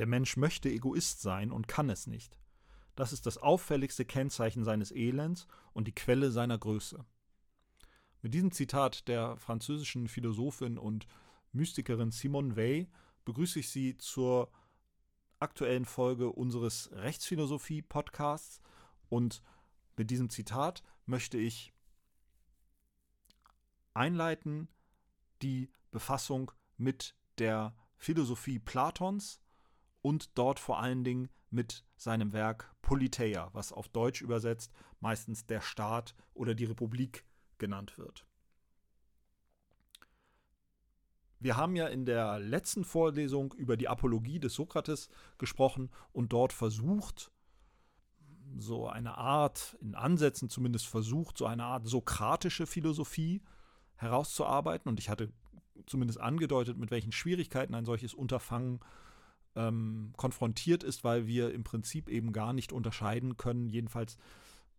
Der Mensch möchte Egoist sein und kann es nicht. Das ist das auffälligste Kennzeichen seines Elends und die Quelle seiner Größe. Mit diesem Zitat der französischen Philosophin und Mystikerin Simone Weil begrüße ich Sie zur aktuellen Folge unseres Rechtsphilosophie-Podcasts und mit diesem Zitat möchte ich einleiten die Befassung mit der Philosophie Platons und dort vor allen Dingen mit seinem Werk Politeia, was auf Deutsch übersetzt meistens der Staat oder die Republik genannt wird. Wir haben ja in der letzten Vorlesung über die Apologie des Sokrates gesprochen und dort versucht, so eine Art, in Ansätzen zumindest versucht, so eine Art sokratische Philosophie herauszuarbeiten. Und ich hatte zumindest angedeutet, mit welchen Schwierigkeiten ein solches Unterfangen ähm, konfrontiert ist, weil wir im Prinzip eben gar nicht unterscheiden können, jedenfalls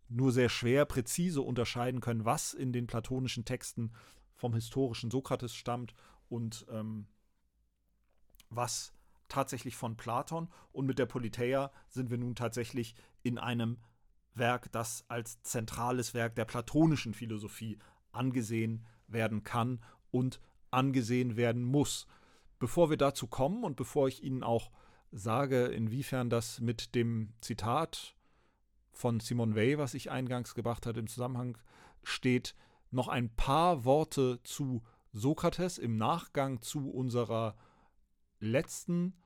nur sehr schwer präzise unterscheiden können, was in den platonischen Texten vom historischen Sokrates stammt und ähm, was tatsächlich von Platon. Und mit der Politeia sind wir nun tatsächlich in einem Werk, das als zentrales Werk der platonischen Philosophie angesehen werden kann und angesehen werden muss. Bevor wir dazu kommen und bevor ich Ihnen auch sage, inwiefern das mit dem Zitat von Simone Weil, was ich eingangs gebracht hatte, im Zusammenhang steht, noch ein paar Worte zu Sokrates im Nachgang zu unserer letzten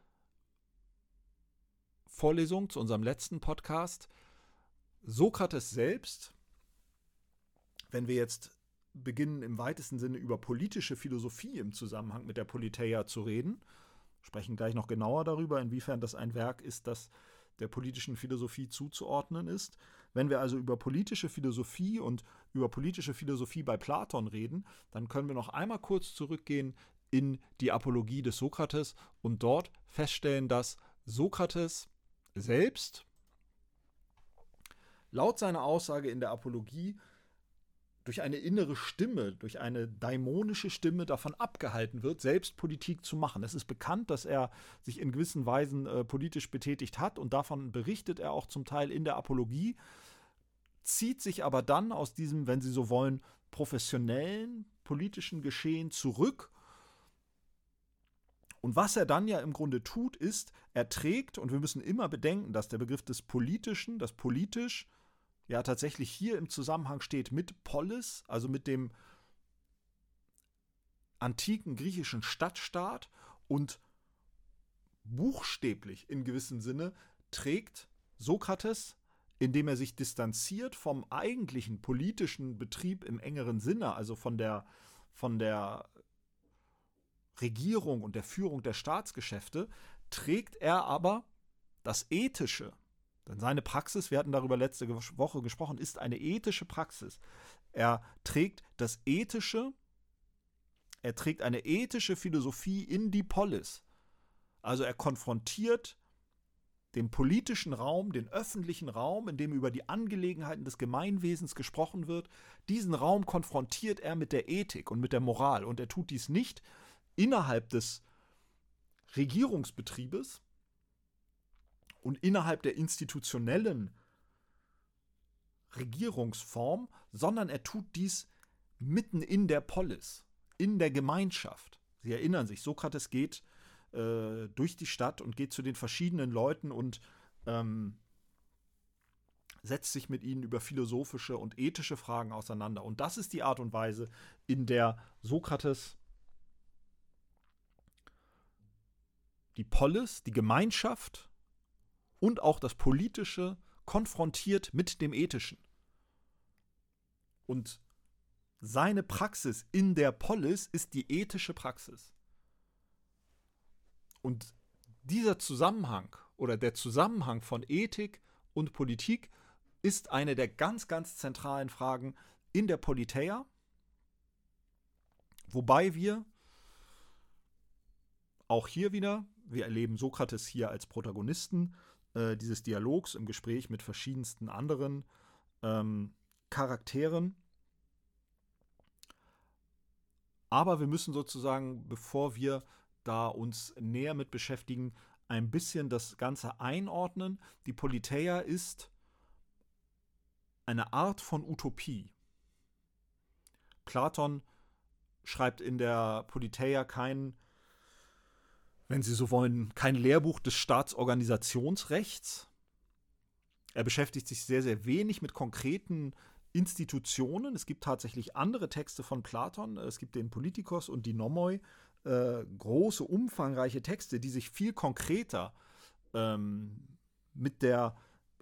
Vorlesung, zu unserem letzten Podcast. Sokrates selbst, wenn wir jetzt beginnen im weitesten Sinne über politische Philosophie im Zusammenhang mit der Politeia zu reden, sprechen gleich noch genauer darüber, inwiefern das ein Werk ist, das der politischen Philosophie zuzuordnen ist. Wenn wir also über politische Philosophie und über politische Philosophie bei Platon reden, dann können wir noch einmal kurz zurückgehen in die Apologie des Sokrates und dort feststellen, dass Sokrates selbst laut seiner Aussage in der Apologie durch eine innere Stimme, durch eine daimonische Stimme davon abgehalten wird, selbst Politik zu machen. Es ist bekannt, dass er sich in gewissen Weisen äh, politisch betätigt hat und davon berichtet er auch zum Teil in der Apologie, zieht sich aber dann aus diesem, wenn Sie so wollen, professionellen politischen Geschehen zurück. Und was er dann ja im Grunde tut, ist, er trägt, und wir müssen immer bedenken, dass der Begriff des Politischen, das politisch, ja tatsächlich hier im Zusammenhang steht mit Polis, also mit dem antiken griechischen Stadtstaat und buchstäblich in gewissem Sinne trägt Sokrates, indem er sich distanziert vom eigentlichen politischen Betrieb im engeren Sinne, also von der, von der Regierung und der Führung der Staatsgeschäfte, trägt er aber das Ethische, denn seine Praxis, wir hatten darüber letzte Woche gesprochen, ist eine ethische Praxis. Er trägt das Ethische, er trägt eine ethische Philosophie in die Polis. Also er konfrontiert den politischen Raum, den öffentlichen Raum, in dem über die Angelegenheiten des Gemeinwesens gesprochen wird, diesen Raum konfrontiert er mit der Ethik und mit der Moral. Und er tut dies nicht innerhalb des Regierungsbetriebes, und innerhalb der institutionellen Regierungsform, sondern er tut dies mitten in der Polis, in der Gemeinschaft. Sie erinnern sich, Sokrates geht äh, durch die Stadt und geht zu den verschiedenen Leuten und ähm, setzt sich mit ihnen über philosophische und ethische Fragen auseinander. Und das ist die Art und Weise, in der Sokrates die Polis, die Gemeinschaft und auch das Politische konfrontiert mit dem Ethischen. Und seine Praxis in der Polis ist die ethische Praxis. Und dieser Zusammenhang oder der Zusammenhang von Ethik und Politik ist eine der ganz, ganz zentralen Fragen in der Politeia, wobei wir auch hier wieder, wir erleben Sokrates hier als Protagonisten, äh, dieses Dialogs im Gespräch mit verschiedensten anderen ähm, Charakteren. Aber wir müssen sozusagen, bevor wir da uns näher mit beschäftigen, ein bisschen das Ganze einordnen. Die Politeia ist eine Art von Utopie. Platon schreibt in der Politeia kein, wenn Sie so wollen, kein Lehrbuch des Staatsorganisationsrechts. Er beschäftigt sich sehr, sehr wenig mit konkreten Institutionen. Es gibt tatsächlich andere Texte von Platon. Es gibt den Politikos und die Nomoi, äh, große, umfangreiche Texte, die sich viel konkreter ähm, mit der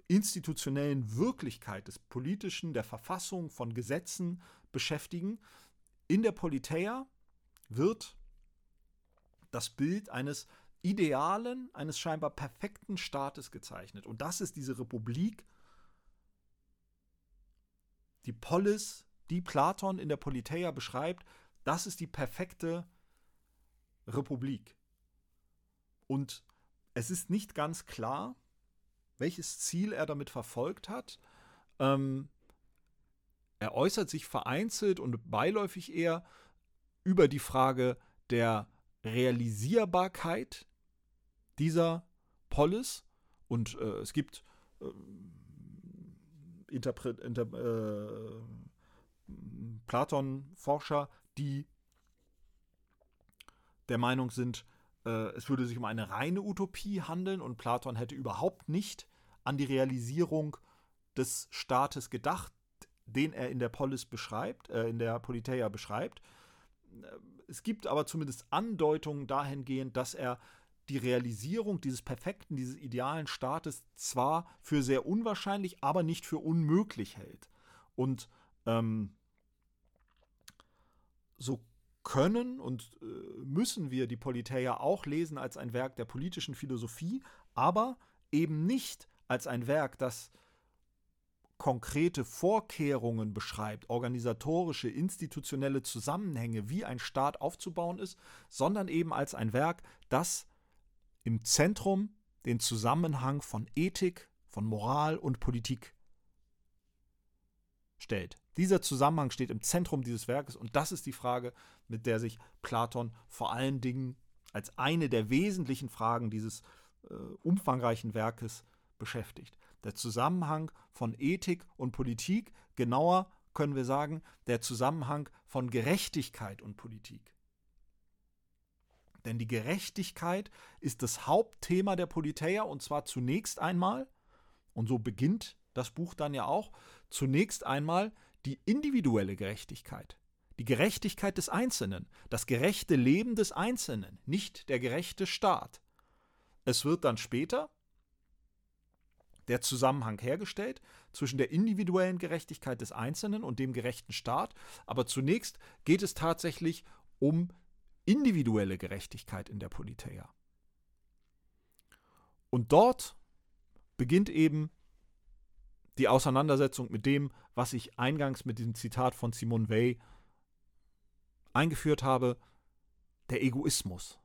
institutionellen Wirklichkeit des Politischen, der Verfassung, von Gesetzen beschäftigen. In der Politeia wird das Bild eines idealen, eines scheinbar perfekten Staates gezeichnet. Und das ist diese Republik, die Polis, die Platon in der Politeia beschreibt, das ist die perfekte Republik. Und es ist nicht ganz klar, welches Ziel er damit verfolgt hat. Ähm, er äußert sich vereinzelt und beiläufig eher über die Frage der Realisierbarkeit dieser Polis. Und äh, es gibt äh, Interpre Inter äh, Platon-Forscher, die der Meinung sind, äh, es würde sich um eine reine Utopie handeln und Platon hätte überhaupt nicht an die Realisierung des Staates gedacht, den er in der Polis beschreibt, äh, in der Politeia beschreibt. Es gibt aber zumindest Andeutungen dahingehend, dass er die Realisierung dieses perfekten, dieses idealen Staates zwar für sehr unwahrscheinlich, aber nicht für unmöglich hält. Und ähm, so können und äh, müssen wir die Politeia auch lesen als ein Werk der politischen Philosophie, aber eben nicht als ein Werk, das konkrete Vorkehrungen beschreibt, organisatorische, institutionelle Zusammenhänge, wie ein Staat aufzubauen ist, sondern eben als ein Werk, das im Zentrum den Zusammenhang von Ethik, von Moral und Politik stellt. Dieser Zusammenhang steht im Zentrum dieses Werkes und das ist die Frage, mit der sich Platon vor allen Dingen als eine der wesentlichen Fragen dieses äh, umfangreichen Werkes beschäftigt. Der Zusammenhang von Ethik und Politik, genauer können wir sagen, der Zusammenhang von Gerechtigkeit und Politik. Denn die Gerechtigkeit ist das Hauptthema der Politeia und zwar zunächst einmal, und so beginnt das Buch dann ja auch, zunächst einmal die individuelle Gerechtigkeit. Die Gerechtigkeit des Einzelnen, das gerechte Leben des Einzelnen, nicht der gerechte Staat. Es wird dann später der Zusammenhang hergestellt zwischen der individuellen Gerechtigkeit des Einzelnen und dem gerechten Staat, aber zunächst geht es tatsächlich um individuelle Gerechtigkeit in der Politeia. Und dort beginnt eben die Auseinandersetzung mit dem, was ich eingangs mit diesem Zitat von Simone Weil eingeführt habe, der Egoismus.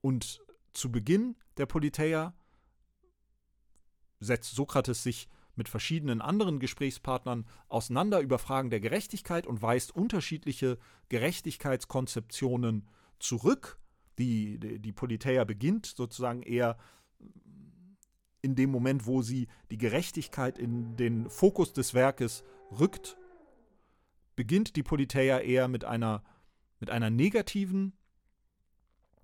Und zu Beginn der Politeia setzt Sokrates sich mit verschiedenen anderen Gesprächspartnern auseinander über Fragen der Gerechtigkeit und weist unterschiedliche Gerechtigkeitskonzeptionen zurück. Die, die, die Politeia beginnt sozusagen eher in dem Moment, wo sie die Gerechtigkeit in den Fokus des Werkes rückt, beginnt die Politeia eher mit einer, mit einer negativen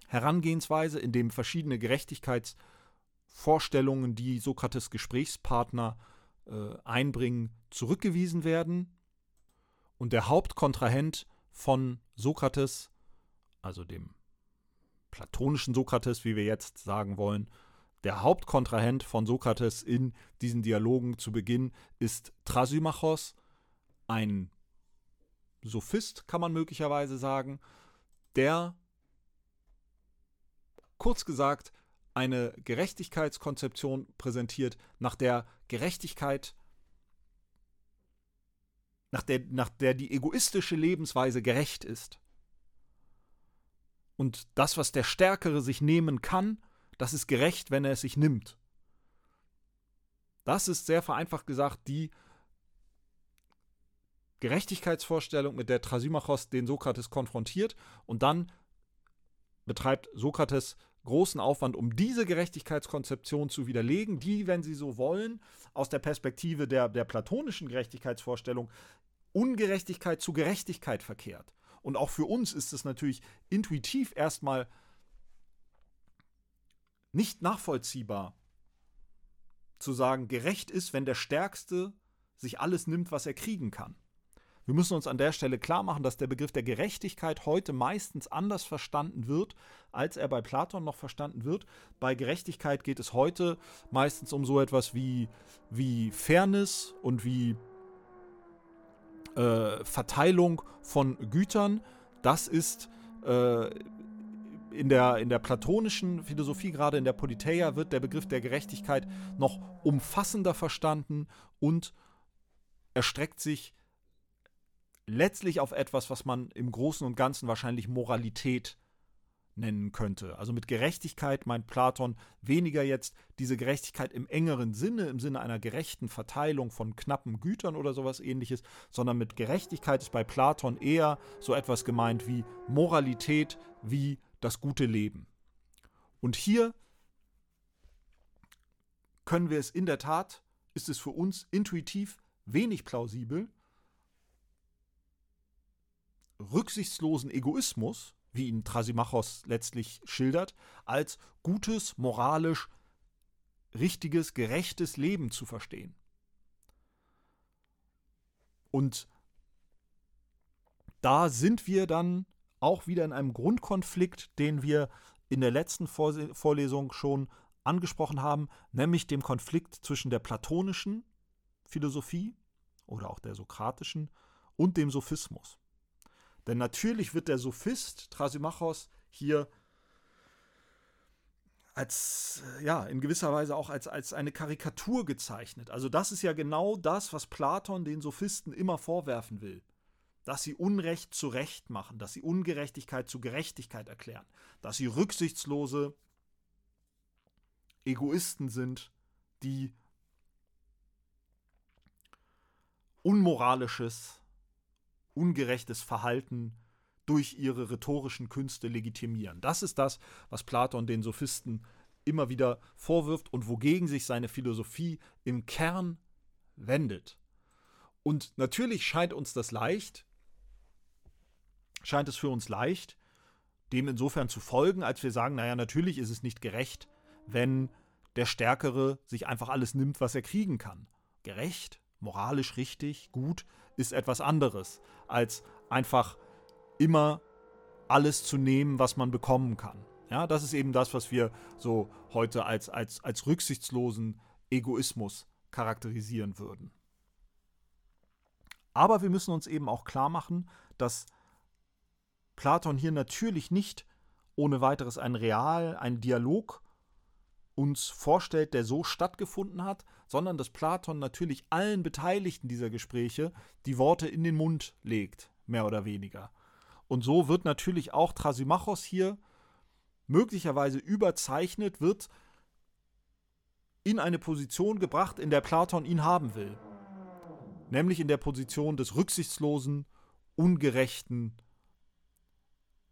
Herangehensweise, in dem verschiedene Gerechtigkeitsvorstellungen, die Sokrates Gesprächspartner äh, einbringen, zurückgewiesen werden. Und der Hauptkontrahent von Sokrates, also dem platonischen Sokrates, wie wir jetzt sagen wollen, der Hauptkontrahent von Sokrates in diesen Dialogen zu Beginn ist Thrasymachos, ein Sophist, kann man möglicherweise sagen, der, kurz gesagt, eine Gerechtigkeitskonzeption präsentiert, nach der Gerechtigkeit, nach der, nach der die egoistische Lebensweise gerecht ist. Und das, was der Stärkere sich nehmen kann, das ist gerecht, wenn er es sich nimmt. Das ist sehr vereinfacht gesagt die Gerechtigkeitsvorstellung, mit der Thrasymachos den Sokrates konfrontiert und dann betreibt Sokrates großen Aufwand, um diese Gerechtigkeitskonzeption zu widerlegen, die, wenn Sie so wollen, aus der Perspektive der, der platonischen Gerechtigkeitsvorstellung Ungerechtigkeit zu Gerechtigkeit verkehrt. Und auch für uns ist es natürlich intuitiv erstmal nicht nachvollziehbar zu sagen, gerecht ist, wenn der Stärkste sich alles nimmt, was er kriegen kann. Wir müssen uns an der Stelle klar machen, dass der Begriff der Gerechtigkeit heute meistens anders verstanden wird, als er bei Platon noch verstanden wird. Bei Gerechtigkeit geht es heute meistens um so etwas wie, wie Fairness und wie äh, Verteilung von Gütern. Das ist äh, in der, in der platonischen Philosophie, gerade in der Politeia, wird der Begriff der Gerechtigkeit noch umfassender verstanden und erstreckt sich letztlich auf etwas, was man im Großen und Ganzen wahrscheinlich Moralität nennen könnte. Also mit Gerechtigkeit meint Platon weniger jetzt diese Gerechtigkeit im engeren Sinne, im Sinne einer gerechten Verteilung von knappen Gütern oder sowas ähnliches, sondern mit Gerechtigkeit ist bei Platon eher so etwas gemeint wie Moralität, wie das gute Leben. Und hier können wir es in der Tat, ist es für uns intuitiv wenig plausibel, rücksichtslosen Egoismus, wie ihn Trasimachos letztlich schildert, als gutes, moralisch richtiges, gerechtes Leben zu verstehen. Und da sind wir dann auch wieder in einem Grundkonflikt, den wir in der letzten Vorlesung schon angesprochen haben, nämlich dem Konflikt zwischen der platonischen Philosophie oder auch der sokratischen und dem Sophismus. Denn natürlich wird der Sophist Thrasymachos hier als, äh, ja, in gewisser Weise auch als, als eine Karikatur gezeichnet. Also das ist ja genau das, was Platon den Sophisten immer vorwerfen will. Dass sie Unrecht zu Recht machen, dass sie Ungerechtigkeit zu Gerechtigkeit erklären, dass sie rücksichtslose Egoisten sind, die unmoralisches ungerechtes Verhalten durch ihre rhetorischen Künste legitimieren. Das ist das, was Platon den Sophisten immer wieder vorwirft und wogegen sich seine Philosophie im Kern wendet. Und natürlich scheint uns das leicht, scheint es für uns leicht, dem insofern zu folgen, als wir sagen, naja, natürlich ist es nicht gerecht, wenn der Stärkere sich einfach alles nimmt, was er kriegen kann. Gerecht, moralisch richtig, gut, ist etwas anderes, als einfach immer alles zu nehmen, was man bekommen kann. Ja, das ist eben das, was wir so heute als, als, als rücksichtslosen Egoismus charakterisieren würden. Aber wir müssen uns eben auch klar machen, dass Platon hier natürlich nicht ohne weiteres einen Real, einen Dialog uns vorstellt, der so stattgefunden hat, sondern dass Platon natürlich allen Beteiligten dieser Gespräche die Worte in den Mund legt, mehr oder weniger. Und so wird natürlich auch Trasimachos hier möglicherweise überzeichnet, wird in eine Position gebracht, in der Platon ihn haben will. Nämlich in der Position des rücksichtslosen, ungerechten,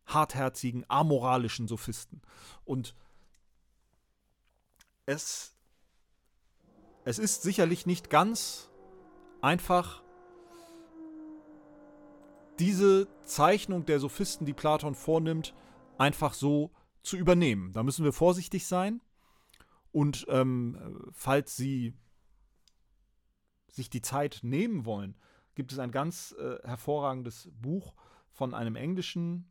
hartherzigen, amoralischen Sophisten. Und es, es ist sicherlich nicht ganz einfach, diese Zeichnung der Sophisten, die Platon vornimmt, einfach so zu übernehmen. Da müssen wir vorsichtig sein. Und ähm, falls Sie sich die Zeit nehmen wollen, gibt es ein ganz äh, hervorragendes Buch von einem englischen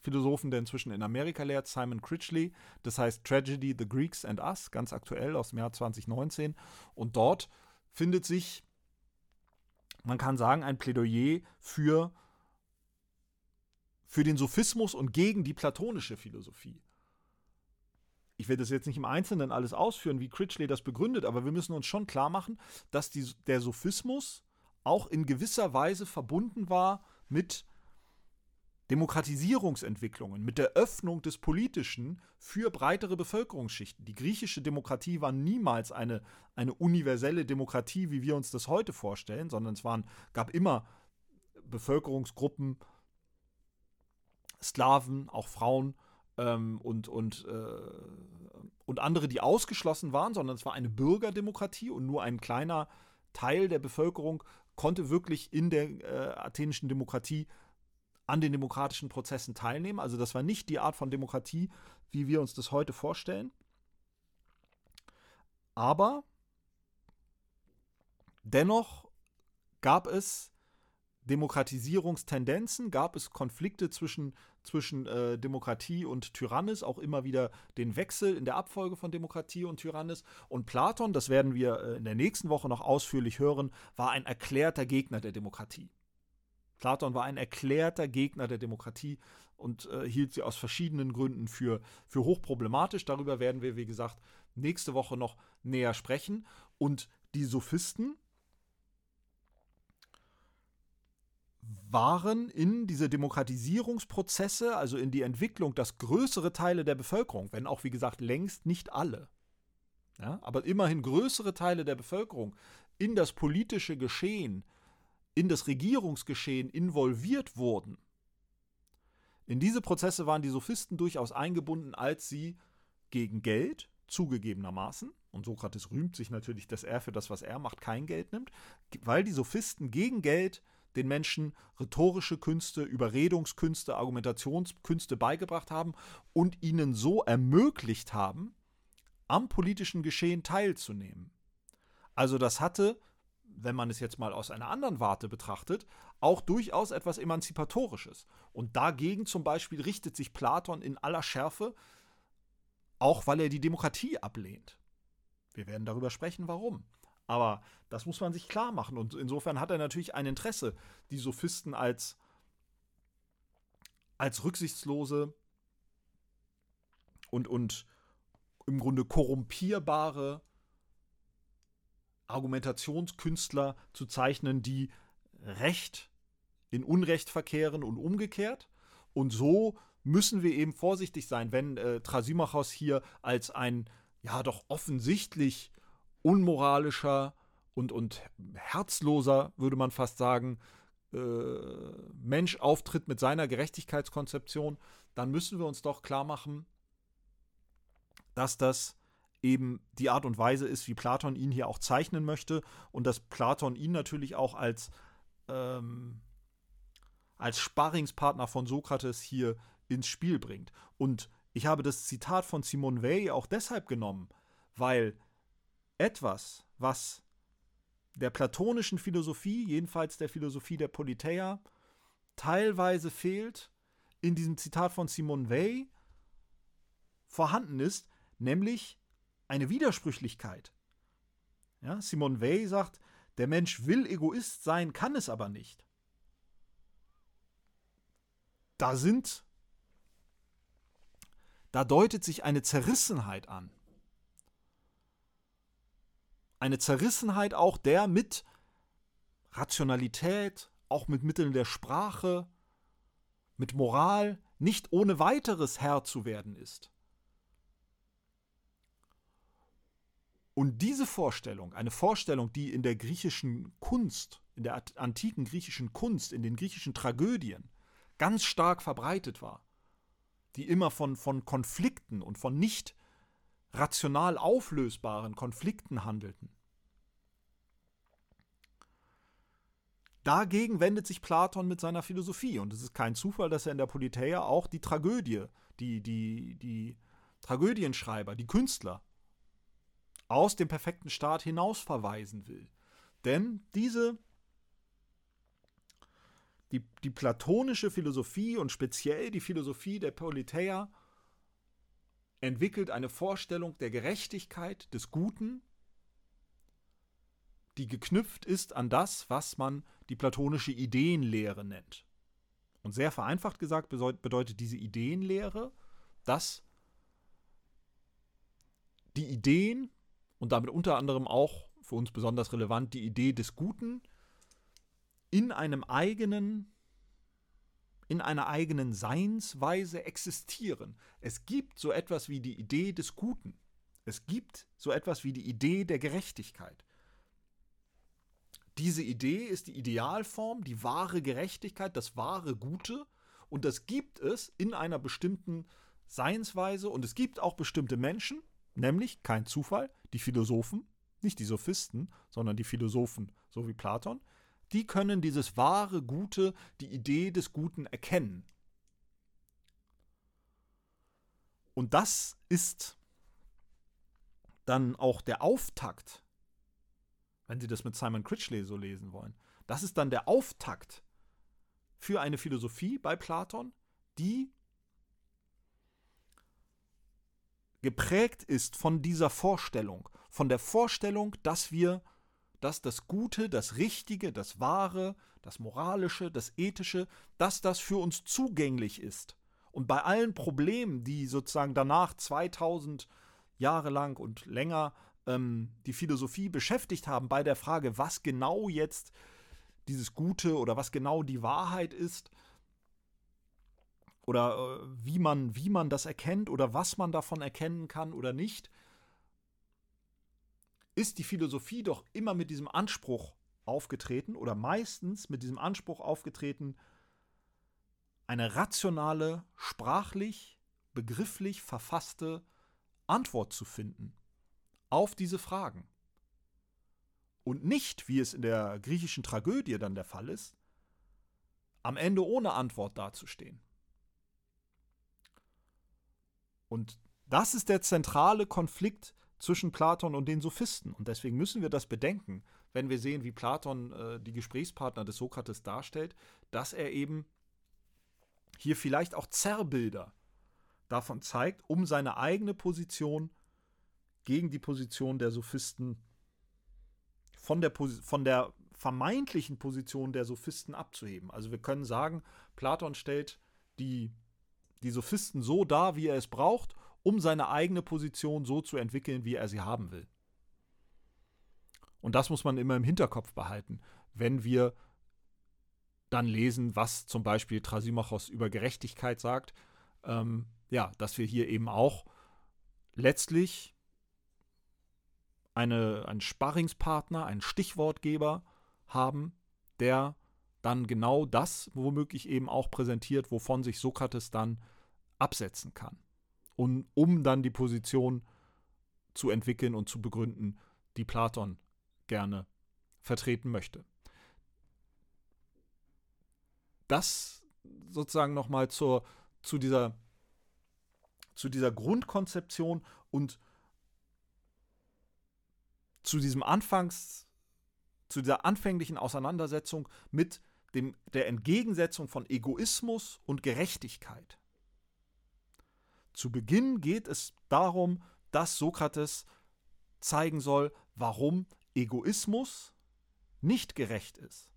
Philosophen, der inzwischen in Amerika lehrt, Simon Critchley. Das heißt Tragedy, The Greeks and Us, ganz aktuell aus dem Jahr 2019. Und dort findet sich, man kann sagen, ein Plädoyer für, für den Sophismus und gegen die platonische Philosophie. Ich werde das jetzt nicht im Einzelnen alles ausführen, wie Critchley das begründet, aber wir müssen uns schon klar machen, dass die, der Sophismus auch in gewisser Weise verbunden war mit Demokratisierungsentwicklungen, mit der Öffnung des Politischen für breitere Bevölkerungsschichten. Die griechische Demokratie war niemals eine, eine universelle Demokratie, wie wir uns das heute vorstellen, sondern es waren, gab immer Bevölkerungsgruppen, Sklaven, auch Frauen, ähm, und, und, äh, und andere, die ausgeschlossen waren, sondern es war eine Bürgerdemokratie und nur ein kleiner Teil der Bevölkerung konnte wirklich in der äh, athenischen Demokratie an den demokratischen Prozessen teilnehmen. Also das war nicht die Art von Demokratie, wie wir uns das heute vorstellen. Aber dennoch gab es Demokratisierungstendenzen, gab es Konflikte zwischen, zwischen äh, Demokratie und Tyrannis, auch immer wieder den Wechsel in der Abfolge von Demokratie und Tyrannis. Und Platon, das werden wir äh, in der nächsten Woche noch ausführlich hören, war ein erklärter Gegner der Demokratie. Platon war ein erklärter Gegner der Demokratie und äh, hielt sie aus verschiedenen Gründen für, für hochproblematisch. Darüber werden wir, wie gesagt, nächste Woche noch näher sprechen. Und die Sophisten, waren in diese Demokratisierungsprozesse, also in die Entwicklung, dass größere Teile der Bevölkerung, wenn auch wie gesagt längst nicht alle, ja, aber immerhin größere Teile der Bevölkerung in das politische Geschehen, in das Regierungsgeschehen involviert wurden. In diese Prozesse waren die Sophisten durchaus eingebunden, als sie gegen Geld, zugegebenermaßen, und Sokrates rühmt sich natürlich, dass er für das, was er macht, kein Geld nimmt, weil die Sophisten gegen Geld den Menschen rhetorische Künste, Überredungskünste, Argumentationskünste beigebracht haben und ihnen so ermöglicht haben, am politischen Geschehen teilzunehmen. Also das hatte, wenn man es jetzt mal aus einer anderen Warte betrachtet, auch durchaus etwas Emanzipatorisches. Und dagegen zum Beispiel richtet sich Platon in aller Schärfe, auch weil er die Demokratie ablehnt. Wir werden darüber sprechen, warum. Aber das muss man sich klar machen. Und insofern hat er natürlich ein Interesse, die Sophisten als, als rücksichtslose und, und im Grunde korrumpierbare Argumentationskünstler zu zeichnen, die Recht in Unrecht verkehren und umgekehrt. Und so müssen wir eben vorsichtig sein, wenn äh, Trasimachos hier als ein ja doch offensichtlich unmoralischer und, und herzloser, würde man fast sagen, äh, Mensch auftritt mit seiner Gerechtigkeitskonzeption, dann müssen wir uns doch klar machen, dass das eben die Art und Weise ist, wie Platon ihn hier auch zeichnen möchte und dass Platon ihn natürlich auch als, ähm, als Sparringspartner von Sokrates hier ins Spiel bringt. Und ich habe das Zitat von Simone Weil auch deshalb genommen, weil etwas, was der platonischen Philosophie, jedenfalls der Philosophie der Politeia, teilweise fehlt, in diesem Zitat von Simone Weil vorhanden ist, nämlich eine Widersprüchlichkeit. Ja, Simone Weil sagt, der Mensch will Egoist sein, kann es aber nicht. Da sind, da deutet sich eine Zerrissenheit an eine Zerrissenheit auch, der mit Rationalität, auch mit Mitteln der Sprache, mit Moral nicht ohne weiteres Herr zu werden ist. Und diese Vorstellung, eine Vorstellung, die in der griechischen Kunst, in der antiken griechischen Kunst, in den griechischen Tragödien ganz stark verbreitet war, die immer von, von Konflikten und von nicht rational auflösbaren Konflikten handelten. Dagegen wendet sich Platon mit seiner Philosophie. Und es ist kein Zufall, dass er in der Politeia auch die Tragödie, die, die, die Tragödienschreiber, die Künstler aus dem perfekten Staat hinaus verweisen will. Denn diese, die, die platonische Philosophie und speziell die Philosophie der Politeia entwickelt eine Vorstellung der Gerechtigkeit, des Guten, die geknüpft ist an das, was man die platonische Ideenlehre nennt. Und sehr vereinfacht gesagt bedeutet diese Ideenlehre, dass die Ideen und damit unter anderem auch für uns besonders relevant die Idee des Guten in einem eigenen in einer eigenen Seinsweise existieren. Es gibt so etwas wie die Idee des Guten. Es gibt so etwas wie die Idee der Gerechtigkeit. Diese Idee ist die Idealform, die wahre Gerechtigkeit, das wahre Gute und das gibt es in einer bestimmten Seinsweise und es gibt auch bestimmte Menschen, nämlich kein Zufall, die Philosophen, nicht die Sophisten, sondern die Philosophen, so wie Platon, die können dieses wahre Gute, die Idee des Guten erkennen. Und das ist dann auch der Auftakt, wenn Sie das mit Simon Critchley so lesen wollen. Das ist dann der Auftakt für eine Philosophie bei Platon, die geprägt ist von dieser Vorstellung, von der Vorstellung, dass wir, dass das Gute, das Richtige, das Wahre, das Moralische, das Ethische, dass das für uns zugänglich ist. Und bei allen Problemen, die sozusagen danach 2000 Jahre lang und länger ähm, die Philosophie beschäftigt haben, bei der Frage, was genau jetzt dieses Gute oder was genau die Wahrheit ist, oder äh, wie, man, wie man das erkennt oder was man davon erkennen kann oder nicht, ist die Philosophie doch immer mit diesem Anspruch aufgetreten oder meistens mit diesem Anspruch aufgetreten, eine rationale, sprachlich, begrifflich verfasste Antwort zu finden auf diese Fragen. Und nicht, wie es in der griechischen Tragödie dann der Fall ist, am Ende ohne Antwort dazustehen. Und das ist der zentrale Konflikt zwischen Platon und den Sophisten. Und deswegen müssen wir das bedenken, wenn wir sehen, wie Platon äh, die Gesprächspartner des Sokrates darstellt, dass er eben hier vielleicht auch Zerrbilder davon zeigt, um seine eigene Position gegen die Position der Sophisten von der, von der vermeintlichen Position der Sophisten abzuheben. Also wir können sagen, Platon stellt die die Sophisten so dar, wie er es braucht, um seine eigene Position so zu entwickeln, wie er sie haben will. Und das muss man immer im Hinterkopf behalten, wenn wir dann lesen, was zum Beispiel Trasimachos über Gerechtigkeit sagt. Ähm, ja, dass wir hier eben auch letztlich eine, einen Sparringspartner, einen Stichwortgeber haben, der dann genau das womöglich eben auch präsentiert, wovon sich Sokrates dann absetzen kann. Und um dann die Position zu entwickeln und zu begründen, die Platon gerne vertreten möchte. Das sozusagen nochmal zur, zu, dieser, zu dieser Grundkonzeption und zu diesem Anfangs, zu dieser anfänglichen Auseinandersetzung mit dem, der Entgegensetzung von Egoismus und Gerechtigkeit. Zu Beginn geht es darum, dass Sokrates zeigen soll, warum Egoismus nicht gerecht ist.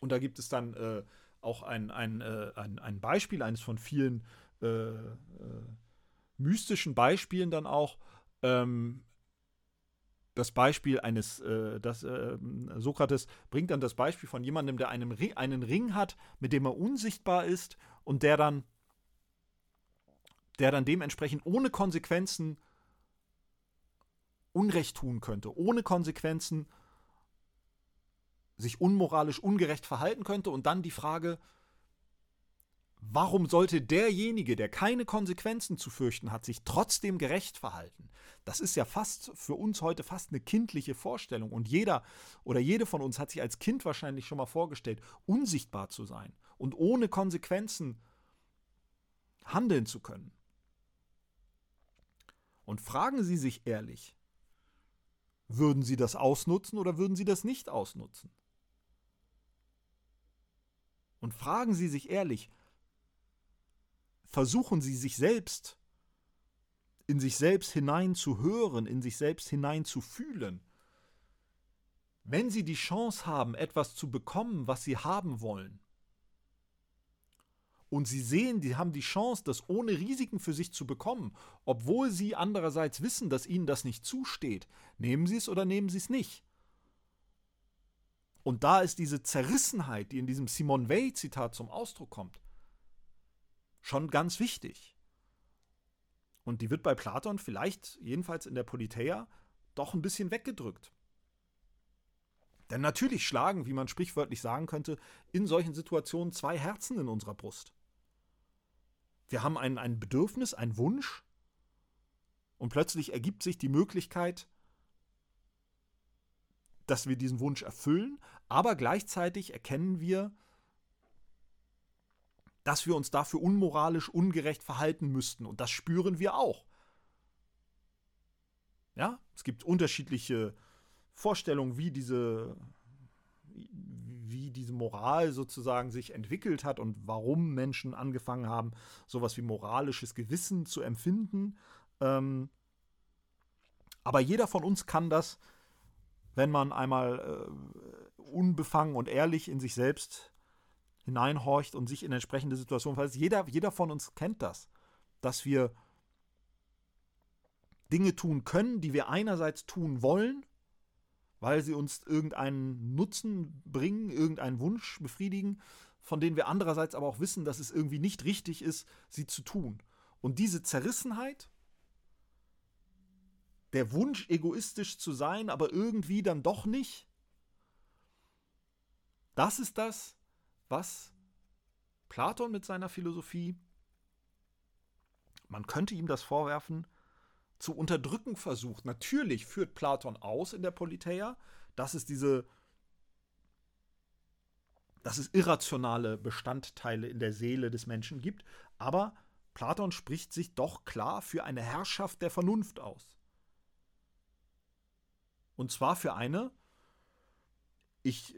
Und da gibt es dann äh, auch ein, ein, äh, ein, ein, Beispiel, eines von vielen äh, äh mystischen Beispielen dann auch, ähm, das Beispiel eines, äh, das, äh, Sokrates bringt dann das Beispiel von jemandem, der einen Ring, einen Ring hat, mit dem er unsichtbar ist und der dann, der dann dementsprechend ohne Konsequenzen Unrecht tun könnte, ohne Konsequenzen sich unmoralisch ungerecht verhalten könnte und dann die Frage, Warum sollte derjenige, der keine Konsequenzen zu fürchten hat, sich trotzdem gerecht verhalten? Das ist ja fast für uns heute fast eine kindliche Vorstellung. Und jeder oder jede von uns hat sich als Kind wahrscheinlich schon mal vorgestellt, unsichtbar zu sein und ohne Konsequenzen handeln zu können. Und fragen Sie sich ehrlich, würden Sie das ausnutzen oder würden Sie das nicht ausnutzen? Und fragen Sie sich ehrlich, versuchen sie sich selbst, in sich selbst hinein zu hören, in sich selbst hinein zu fühlen. Wenn sie die Chance haben, etwas zu bekommen, was sie haben wollen, und sie sehen, die haben die Chance, das ohne Risiken für sich zu bekommen, obwohl sie andererseits wissen, dass ihnen das nicht zusteht, nehmen sie es oder nehmen sie es nicht. Und da ist diese Zerrissenheit, die in diesem Simon Weil-Zitat zum Ausdruck kommt, schon ganz wichtig. Und die wird bei Platon vielleicht, jedenfalls in der Politeia, doch ein bisschen weggedrückt. Denn natürlich schlagen, wie man sprichwörtlich sagen könnte, in solchen Situationen zwei Herzen in unserer Brust. Wir haben ein, ein Bedürfnis, einen Wunsch und plötzlich ergibt sich die Möglichkeit, dass wir diesen Wunsch erfüllen, aber gleichzeitig erkennen wir, dass wir uns dafür unmoralisch, ungerecht verhalten müssten. Und das spüren wir auch. Ja, es gibt unterschiedliche Vorstellungen, wie diese, wie diese Moral sozusagen sich entwickelt hat und warum Menschen angefangen haben, sowas wie moralisches Gewissen zu empfinden. Ähm, aber jeder von uns kann das, wenn man einmal äh, unbefangen und ehrlich in sich selbst hineinhorcht und sich in entsprechende Situationen versetzt. Jeder, jeder von uns kennt das, dass wir Dinge tun können, die wir einerseits tun wollen, weil sie uns irgendeinen Nutzen bringen, irgendeinen Wunsch befriedigen, von denen wir andererseits aber auch wissen, dass es irgendwie nicht richtig ist, sie zu tun. Und diese Zerrissenheit, der Wunsch, egoistisch zu sein, aber irgendwie dann doch nicht, das ist das, was Platon mit seiner Philosophie, man könnte ihm das vorwerfen, zu unterdrücken versucht. Natürlich führt Platon aus in der Politeia, dass es diese dass es irrationale Bestandteile in der Seele des Menschen gibt, aber Platon spricht sich doch klar für eine Herrschaft der Vernunft aus. Und zwar für eine, ich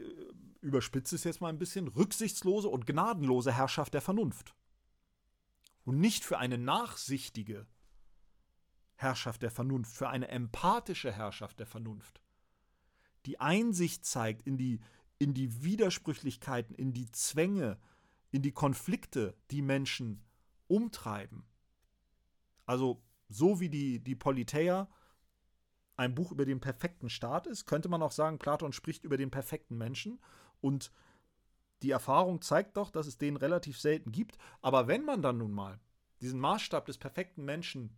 überspitze es jetzt mal ein bisschen, rücksichtslose und gnadenlose Herrschaft der Vernunft. Und nicht für eine nachsichtige Herrschaft der Vernunft, für eine empathische Herrschaft der Vernunft, die Einsicht zeigt in die, in die Widersprüchlichkeiten, in die Zwänge, in die Konflikte, die Menschen umtreiben. Also so wie die, die Politeia ein Buch über den perfekten Staat ist, könnte man auch sagen, Platon spricht über den perfekten Menschen und die Erfahrung zeigt doch, dass es den relativ selten gibt. Aber wenn man dann nun mal diesen Maßstab des perfekten Menschen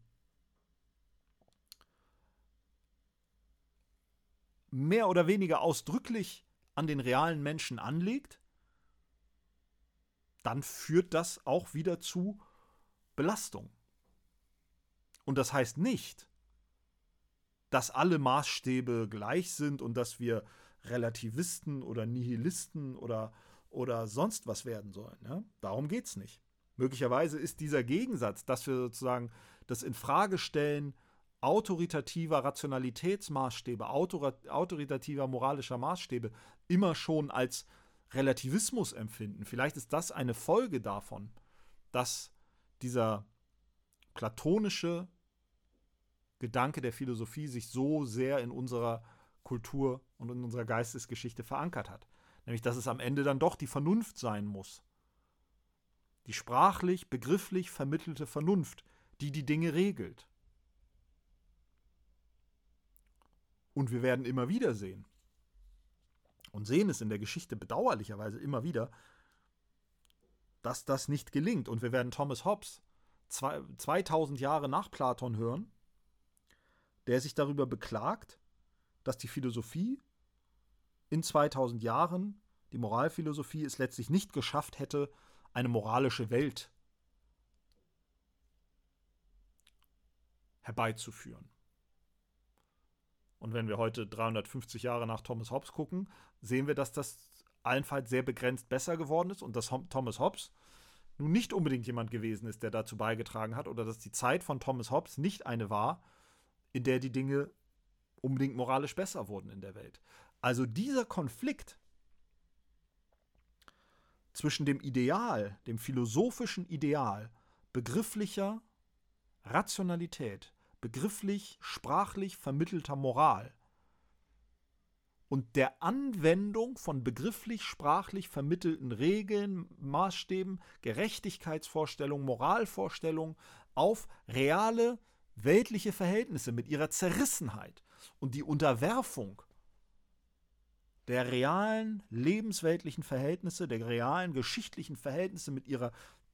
mehr oder weniger ausdrücklich an den realen Menschen anlegt, dann führt das auch wieder zu Belastung. Und das heißt nicht, dass alle Maßstäbe gleich sind und dass wir Relativisten oder Nihilisten oder, oder sonst was werden sollen. Ja? Darum geht es nicht. Möglicherweise ist dieser Gegensatz, dass wir sozusagen das Infragestellen autoritativer Rationalitätsmaßstäbe, autoritativer moralischer Maßstäbe immer schon als Relativismus empfinden. Vielleicht ist das eine Folge davon, dass dieser platonische Gedanke der Philosophie sich so sehr in unserer Kultur und in unserer Geistesgeschichte verankert hat. Nämlich, dass es am Ende dann doch die Vernunft sein muss. Die sprachlich, begrifflich vermittelte Vernunft, die die Dinge regelt. Und wir werden immer wieder sehen, und sehen es in der Geschichte bedauerlicherweise immer wieder, dass das nicht gelingt. Und wir werden Thomas Hobbes 2000 Jahre nach Platon hören, der sich darüber beklagt, dass die Philosophie in 2000 Jahren, die Moralphilosophie, es letztlich nicht geschafft hätte, eine moralische Welt herbeizuführen. Und wenn wir heute 350 Jahre nach Thomas Hobbes gucken, sehen wir, dass das allenfalls sehr begrenzt besser geworden ist und dass Thomas Hobbes nun nicht unbedingt jemand gewesen ist, der dazu beigetragen hat, oder dass die Zeit von Thomas Hobbes nicht eine war, in der die Dinge unbedingt moralisch besser wurden in der Welt. Also dieser Konflikt zwischen dem Ideal, dem philosophischen Ideal, begrifflicher Rationalität, begrifflich, sprachlich vermittelter Moral und der Anwendung von begrifflich, sprachlich vermittelten Regeln, Maßstäben, Gerechtigkeitsvorstellungen, Moralvorstellungen auf reale weltliche Verhältnisse mit ihrer Zerrissenheit und die Unterwerfung der realen lebensweltlichen Verhältnisse, der realen geschichtlichen Verhältnisse mit ihrer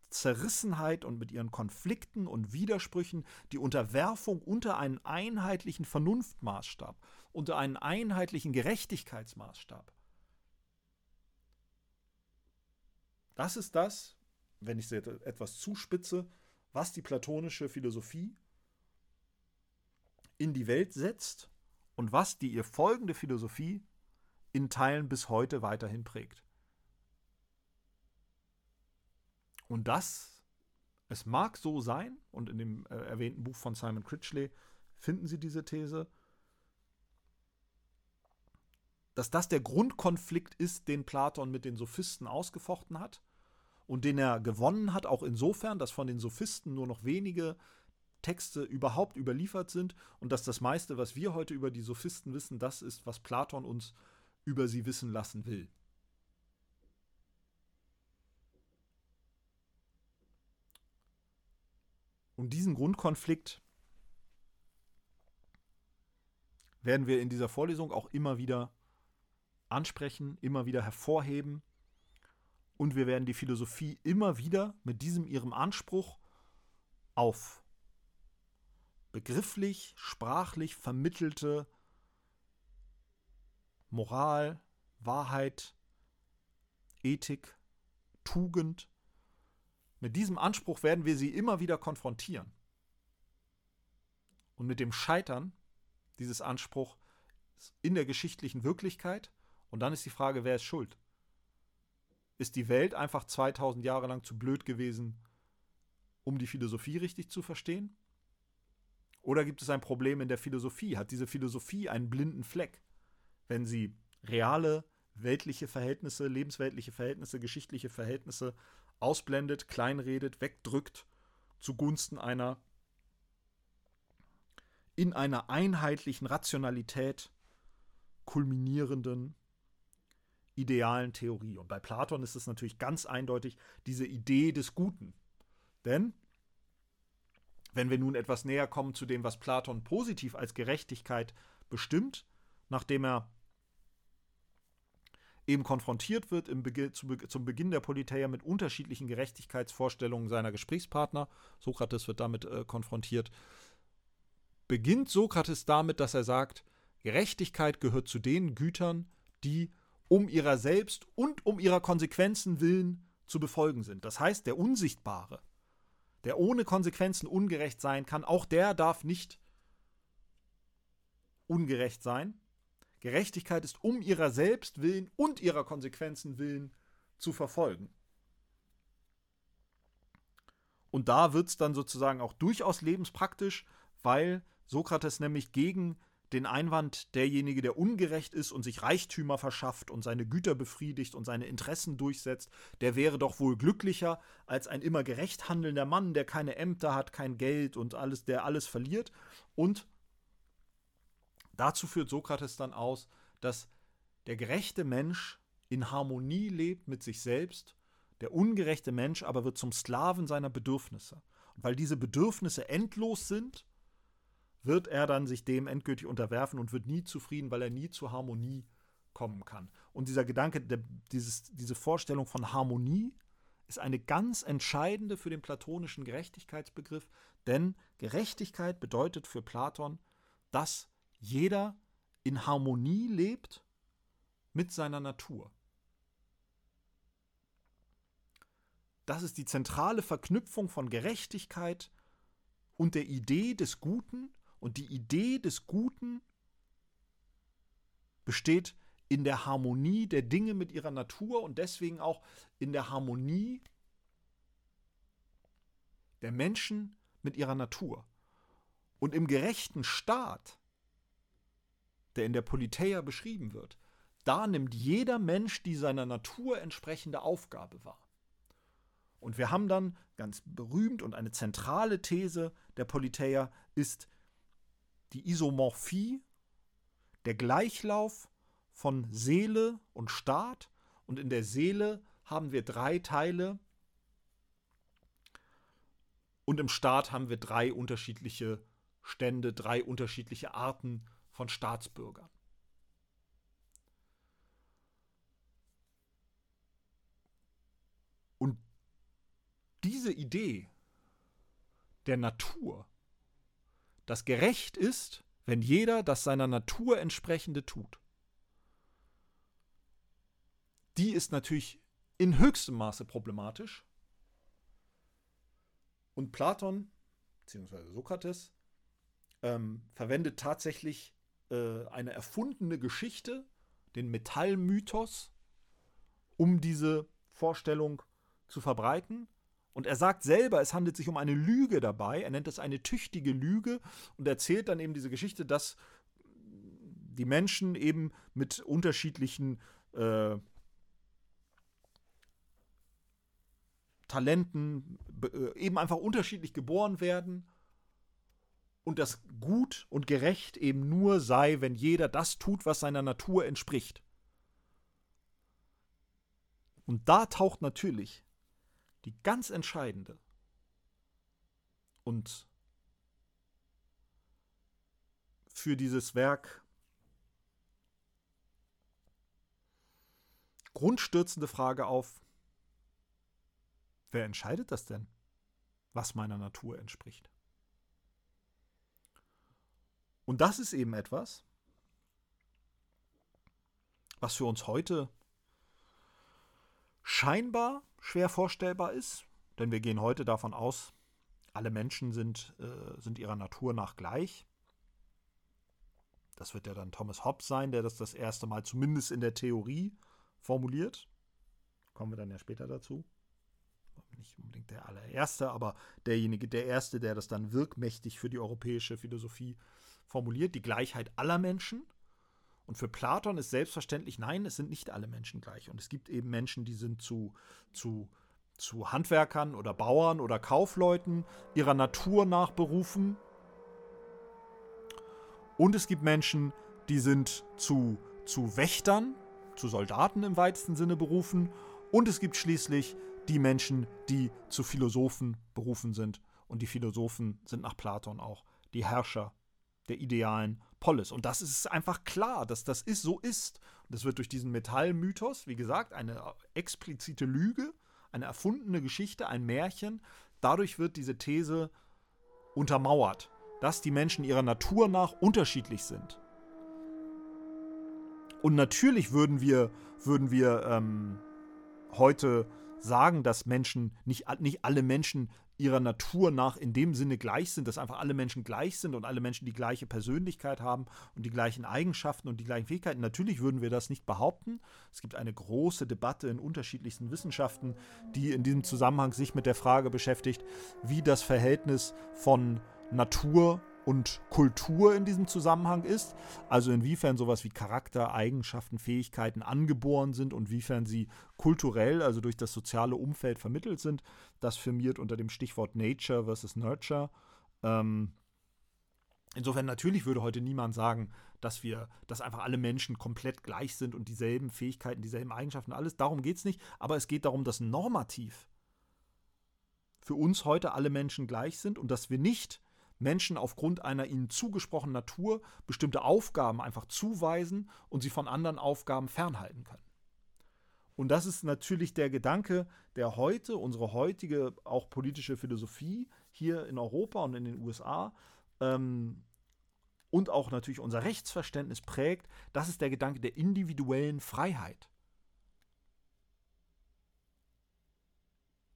Zerrissenheit und mit ihren Konflikten und Widersprüchen, die Unterwerfung unter einen einheitlichen Vernunftmaßstab, unter einen einheitlichen Gerechtigkeitsmaßstab. Das ist das, wenn ich es etwas zuspitze, was die platonische Philosophie in die Welt setzt und was die ihr folgende Philosophie in Teilen bis heute weiterhin prägt. Und das, es mag so sein, und in dem äh, erwähnten Buch von Simon Critchley finden Sie diese These, dass das der Grundkonflikt ist, den Platon mit den Sophisten ausgefochten hat und den er gewonnen hat, auch insofern, dass von den Sophisten nur noch wenige Texte überhaupt überliefert sind und dass das meiste, was wir heute über die Sophisten wissen, das ist, was Platon uns über sie wissen lassen will. Und diesen Grundkonflikt werden wir in dieser Vorlesung auch immer wieder ansprechen, immer wieder hervorheben. Und wir werden die Philosophie immer wieder mit diesem ihrem Anspruch auf begrifflich, sprachlich vermittelte Moral, Wahrheit, Ethik, Tugend. Mit diesem Anspruch werden wir sie immer wieder konfrontieren. Und mit dem Scheitern dieses Anspruchs in der geschichtlichen Wirklichkeit. Und dann ist die Frage, wer ist schuld? Ist die Welt einfach 2000 Jahre lang zu blöd gewesen, um die Philosophie richtig zu verstehen? Oder gibt es ein Problem in der Philosophie? Hat diese Philosophie einen blinden Fleck, wenn sie reale weltliche Verhältnisse, lebensweltliche Verhältnisse, geschichtliche Verhältnisse ausblendet, kleinredet, wegdrückt zugunsten einer in einer einheitlichen Rationalität kulminierenden idealen Theorie. Und bei Platon ist es natürlich ganz eindeutig diese Idee des Guten. Denn wenn wir nun etwas näher kommen zu dem, was Platon positiv als Gerechtigkeit bestimmt, nachdem er eben konfrontiert wird Be zu, zum Beginn der Politeia mit unterschiedlichen Gerechtigkeitsvorstellungen seiner Gesprächspartner, Sokrates wird damit äh, konfrontiert, beginnt Sokrates damit, dass er sagt, Gerechtigkeit gehört zu den Gütern, die um ihrer selbst und um ihrer Konsequenzen willen zu befolgen sind. Das heißt, der Unsichtbare, der ohne Konsequenzen ungerecht sein kann, auch der darf nicht ungerecht sein. Gerechtigkeit ist um ihrer selbst willen und ihrer Konsequenzen willen zu verfolgen. Und da wird es dann sozusagen auch durchaus lebenspraktisch, weil Sokrates nämlich gegen den Einwand, derjenige, der ungerecht ist und sich Reichtümer verschafft und seine Güter befriedigt und seine Interessen durchsetzt, der wäre doch wohl glücklicher als ein immer gerecht handelnder Mann, der keine Ämter hat, kein Geld und alles, der alles verliert. Und dazu führt Sokrates dann aus, dass der gerechte Mensch in Harmonie lebt mit sich selbst, der ungerechte Mensch aber wird zum Sklaven seiner Bedürfnisse. Und weil diese Bedürfnisse endlos sind, wird er dann sich dem endgültig unterwerfen und wird nie zufrieden, weil er nie zur Harmonie kommen kann. Und dieser Gedanke, der, dieses, diese Vorstellung von Harmonie ist eine ganz entscheidende für den platonischen Gerechtigkeitsbegriff, denn Gerechtigkeit bedeutet für Platon, dass jeder in Harmonie lebt mit seiner Natur. Das ist die zentrale Verknüpfung von Gerechtigkeit und der Idee des Guten und die Idee des Guten besteht in der Harmonie der Dinge mit ihrer Natur und deswegen auch in der Harmonie der Menschen mit ihrer Natur. Und im gerechten Staat, der in der Politeia beschrieben wird, da nimmt jeder Mensch die seiner Natur entsprechende Aufgabe wahr. Und wir haben dann ganz berühmt und eine zentrale These der Politeia ist die Isomorphie, der Gleichlauf von Seele und Staat. Und in der Seele haben wir drei Teile. Und im Staat haben wir drei unterschiedliche Stände, drei unterschiedliche Arten von Staatsbürgern. Und diese Idee der Natur das gerecht ist, wenn jeder das seiner Natur entsprechende tut. Die ist natürlich in höchstem Maße problematisch, Und Platon, beziehungsweise Sokrates, ähm, verwendet tatsächlich äh, eine erfundene Geschichte, den Metallmythos, um diese Vorstellung zu verbreiten. Und er sagt selber, es handelt sich um eine Lüge dabei. Er nennt es eine tüchtige Lüge und erzählt dann eben diese Geschichte, dass die Menschen eben mit unterschiedlichen äh, Talenten äh, eben einfach unterschiedlich geboren werden und das gut und gerecht eben nur sei, wenn jeder das tut, was seiner Natur entspricht. Und da taucht natürlich die ganz entscheidende und für dieses Werk grundstürzende Frage auf, wer entscheidet das denn, was meiner Natur entspricht? Und das ist eben etwas, was für uns heute scheinbar schwer vorstellbar ist, denn wir gehen heute davon aus, alle Menschen sind, äh, sind ihrer Natur nach gleich. Das wird ja dann Thomas Hobbes sein, der das das erste Mal zumindest in der Theorie formuliert. Kommen wir dann ja später dazu. Nicht unbedingt der allererste, aber derjenige, der erste, der das dann wirkmächtig für die europäische Philosophie formuliert, die Gleichheit aller Menschen. Und für Platon ist selbstverständlich, nein, es sind nicht alle Menschen gleich. Und es gibt eben Menschen, die sind zu, zu, zu Handwerkern oder Bauern oder Kaufleuten ihrer Natur nach berufen. Und es gibt Menschen, die sind zu, zu Wächtern, zu Soldaten im weitesten Sinne berufen. Und es gibt schließlich die Menschen, die zu Philosophen berufen sind. Und die Philosophen sind nach Platon auch die Herrscher der idealen Polis. Und das ist einfach klar, dass das ist, so ist. Und das wird durch diesen Metallmythos, wie gesagt, eine explizite Lüge, eine erfundene Geschichte, ein Märchen. Dadurch wird diese These untermauert, dass die Menschen ihrer Natur nach unterschiedlich sind. Und natürlich würden wir, würden wir ähm, heute sagen, dass Menschen, nicht, nicht alle Menschen ihrer Natur nach in dem Sinne gleich sind, dass einfach alle Menschen gleich sind und alle Menschen die gleiche Persönlichkeit haben und die gleichen Eigenschaften und die gleichen Fähigkeiten. Natürlich würden wir das nicht behaupten. Es gibt eine große Debatte in unterschiedlichsten Wissenschaften, die in diesem Zusammenhang sich mit der Frage beschäftigt, wie das Verhältnis von Natur und Kultur in diesem Zusammenhang ist. Also inwiefern sowas wie Charakter, Eigenschaften, Fähigkeiten angeboren sind und inwiefern sie kulturell, also durch das soziale Umfeld vermittelt sind. Das firmiert unter dem Stichwort Nature versus Nurture. Ähm, insofern natürlich würde heute niemand sagen, dass wir, dass einfach alle Menschen komplett gleich sind und dieselben Fähigkeiten, dieselben Eigenschaften, alles. Darum geht es nicht. Aber es geht darum, dass normativ für uns heute alle Menschen gleich sind und dass wir nicht Menschen aufgrund einer ihnen zugesprochenen Natur bestimmte Aufgaben einfach zuweisen und sie von anderen Aufgaben fernhalten können. Und das ist natürlich der Gedanke, der heute unsere heutige auch politische Philosophie hier in Europa und in den USA ähm, und auch natürlich unser Rechtsverständnis prägt. Das ist der Gedanke der individuellen Freiheit.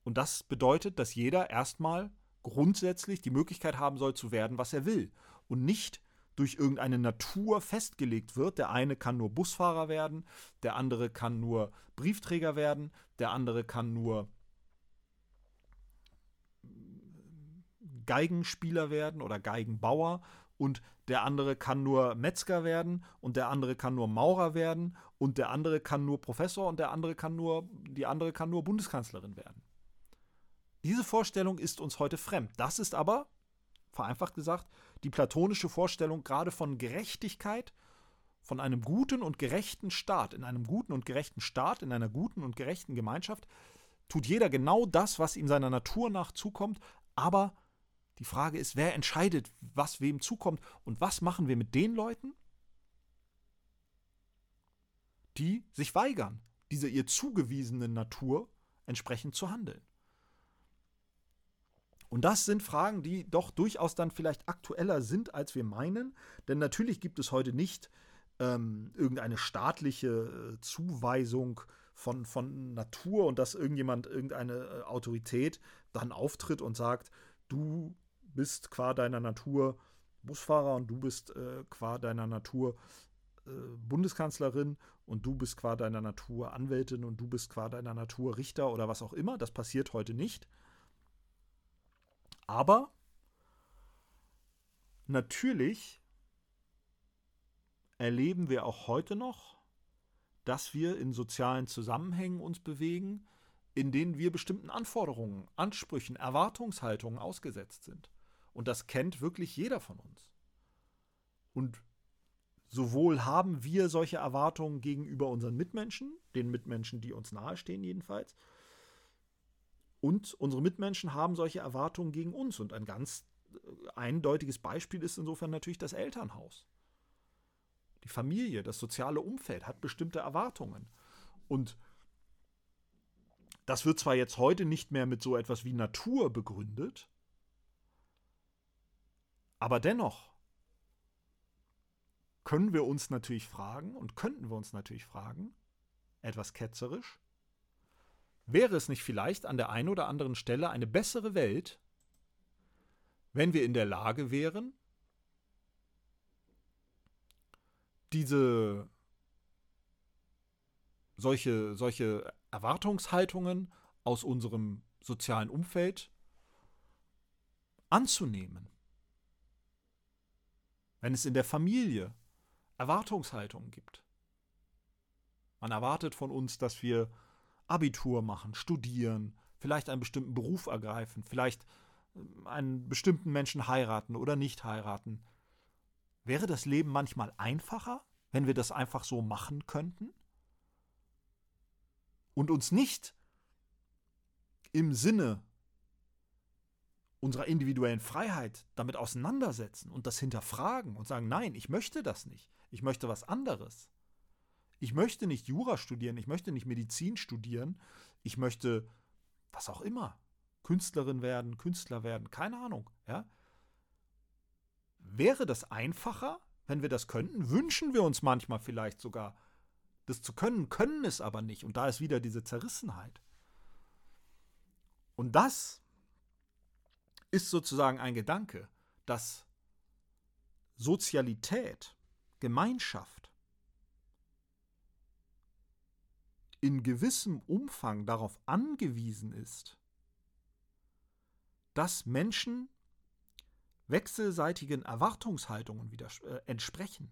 Und das bedeutet, dass jeder erstmal grundsätzlich die Möglichkeit haben soll zu werden, was er will und nicht durch irgendeine Natur festgelegt wird. Der eine kann nur Busfahrer werden, der andere kann nur Briefträger werden, der andere kann nur Geigenspieler werden oder Geigenbauer und der andere kann nur Metzger werden und der andere kann nur Maurer werden und der andere kann nur Professor und der andere kann nur die andere kann nur Bundeskanzlerin werden. Diese Vorstellung ist uns heute fremd. Das ist aber, vereinfacht gesagt, die platonische Vorstellung gerade von Gerechtigkeit, von einem guten und gerechten Staat. In einem guten und gerechten Staat, in einer guten und gerechten Gemeinschaft tut jeder genau das, was ihm seiner Natur nach zukommt, aber die Frage ist, wer entscheidet, was wem zukommt und was machen wir mit den Leuten, die sich weigern, dieser ihr zugewiesenen Natur entsprechend zu handeln. Und das sind Fragen, die doch durchaus dann vielleicht aktueller sind, als wir meinen. Denn natürlich gibt es heute nicht ähm, irgendeine staatliche äh, Zuweisung von, von Natur und dass irgendjemand, irgendeine äh, Autorität dann auftritt und sagt, du bist qua deiner Natur Busfahrer und du bist äh, qua deiner Natur äh, Bundeskanzlerin und du bist qua deiner Natur Anwältin und du bist qua deiner Natur Richter oder was auch immer. Das passiert heute nicht. Aber natürlich erleben wir auch heute noch, dass wir in sozialen Zusammenhängen uns bewegen, in denen wir bestimmten Anforderungen, Ansprüchen, Erwartungshaltungen ausgesetzt sind. Und das kennt wirklich jeder von uns. Und sowohl haben wir solche Erwartungen gegenüber unseren Mitmenschen, den Mitmenschen, die uns nahestehen jedenfalls, und unsere Mitmenschen haben solche Erwartungen gegen uns. Und ein ganz äh, eindeutiges Beispiel ist insofern natürlich das Elternhaus. Die Familie, das soziale Umfeld hat bestimmte Erwartungen. Und das wird zwar jetzt heute nicht mehr mit so etwas wie Natur begründet, aber dennoch können wir uns natürlich fragen und könnten wir uns natürlich fragen, etwas ketzerisch, wäre es nicht vielleicht an der einen oder anderen Stelle eine bessere Welt, wenn wir in der Lage wären, diese solche, solche Erwartungshaltungen aus unserem sozialen Umfeld anzunehmen. Wenn es in der Familie Erwartungshaltungen gibt. Man erwartet von uns, dass wir Abitur machen, studieren, vielleicht einen bestimmten Beruf ergreifen, vielleicht ähm, einen bestimmten Menschen heiraten oder nicht heiraten. Wäre das Leben manchmal einfacher, wenn wir das einfach so machen könnten? Und uns nicht im Sinne unserer individuellen Freiheit damit auseinandersetzen und das hinterfragen und sagen, nein, ich möchte das nicht, ich möchte was anderes. Ich möchte nicht Jura studieren, ich möchte nicht Medizin studieren, ich möchte was auch immer, Künstlerin werden, Künstler werden, keine Ahnung, ja? Wäre das einfacher, wenn wir das könnten? Wünschen wir uns manchmal vielleicht sogar, das zu können, können es aber nicht. Und da ist wieder diese Zerrissenheit. Und das ist sozusagen ein Gedanke, dass Sozialität, Gemeinschaft in gewissem Umfang darauf angewiesen ist, dass Menschen wechselseitigen Erwartungshaltungen äh, entsprechen.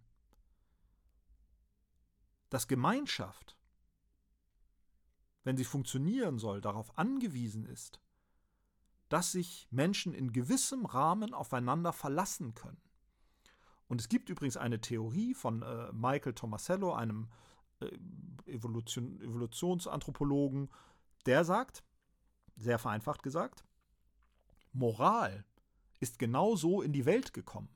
Dass Gemeinschaft, wenn sie funktionieren soll, darauf angewiesen ist, dass sich Menschen in gewissem Rahmen aufeinander verlassen können. Und es gibt übrigens eine Theorie von äh, Michael Tomasello, einem Evolution, Evolutionsanthropologen, der sagt, sehr vereinfacht gesagt, Moral ist genauso in die Welt gekommen.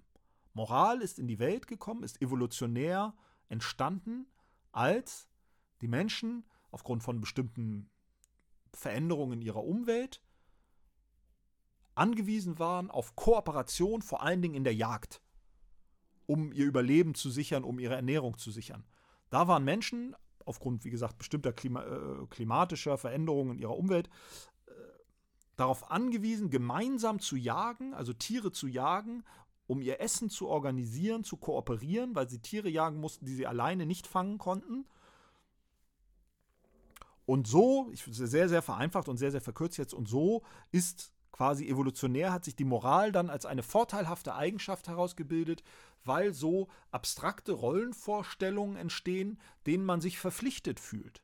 Moral ist in die Welt gekommen, ist evolutionär entstanden, als die Menschen aufgrund von bestimmten Veränderungen ihrer Umwelt angewiesen waren auf Kooperation, vor allen Dingen in der Jagd, um ihr Überleben zu sichern, um ihre Ernährung zu sichern. Da waren Menschen, aufgrund, wie gesagt, bestimmter Klima äh, klimatischer Veränderungen in ihrer Umwelt, äh, darauf angewiesen, gemeinsam zu jagen, also Tiere zu jagen, um ihr Essen zu organisieren, zu kooperieren, weil sie Tiere jagen mussten, die sie alleine nicht fangen konnten. Und so, ich sehr, sehr vereinfacht und sehr, sehr verkürzt jetzt, und so ist quasi evolutionär hat sich die Moral dann als eine vorteilhafte Eigenschaft herausgebildet, weil so abstrakte Rollenvorstellungen entstehen, denen man sich verpflichtet fühlt.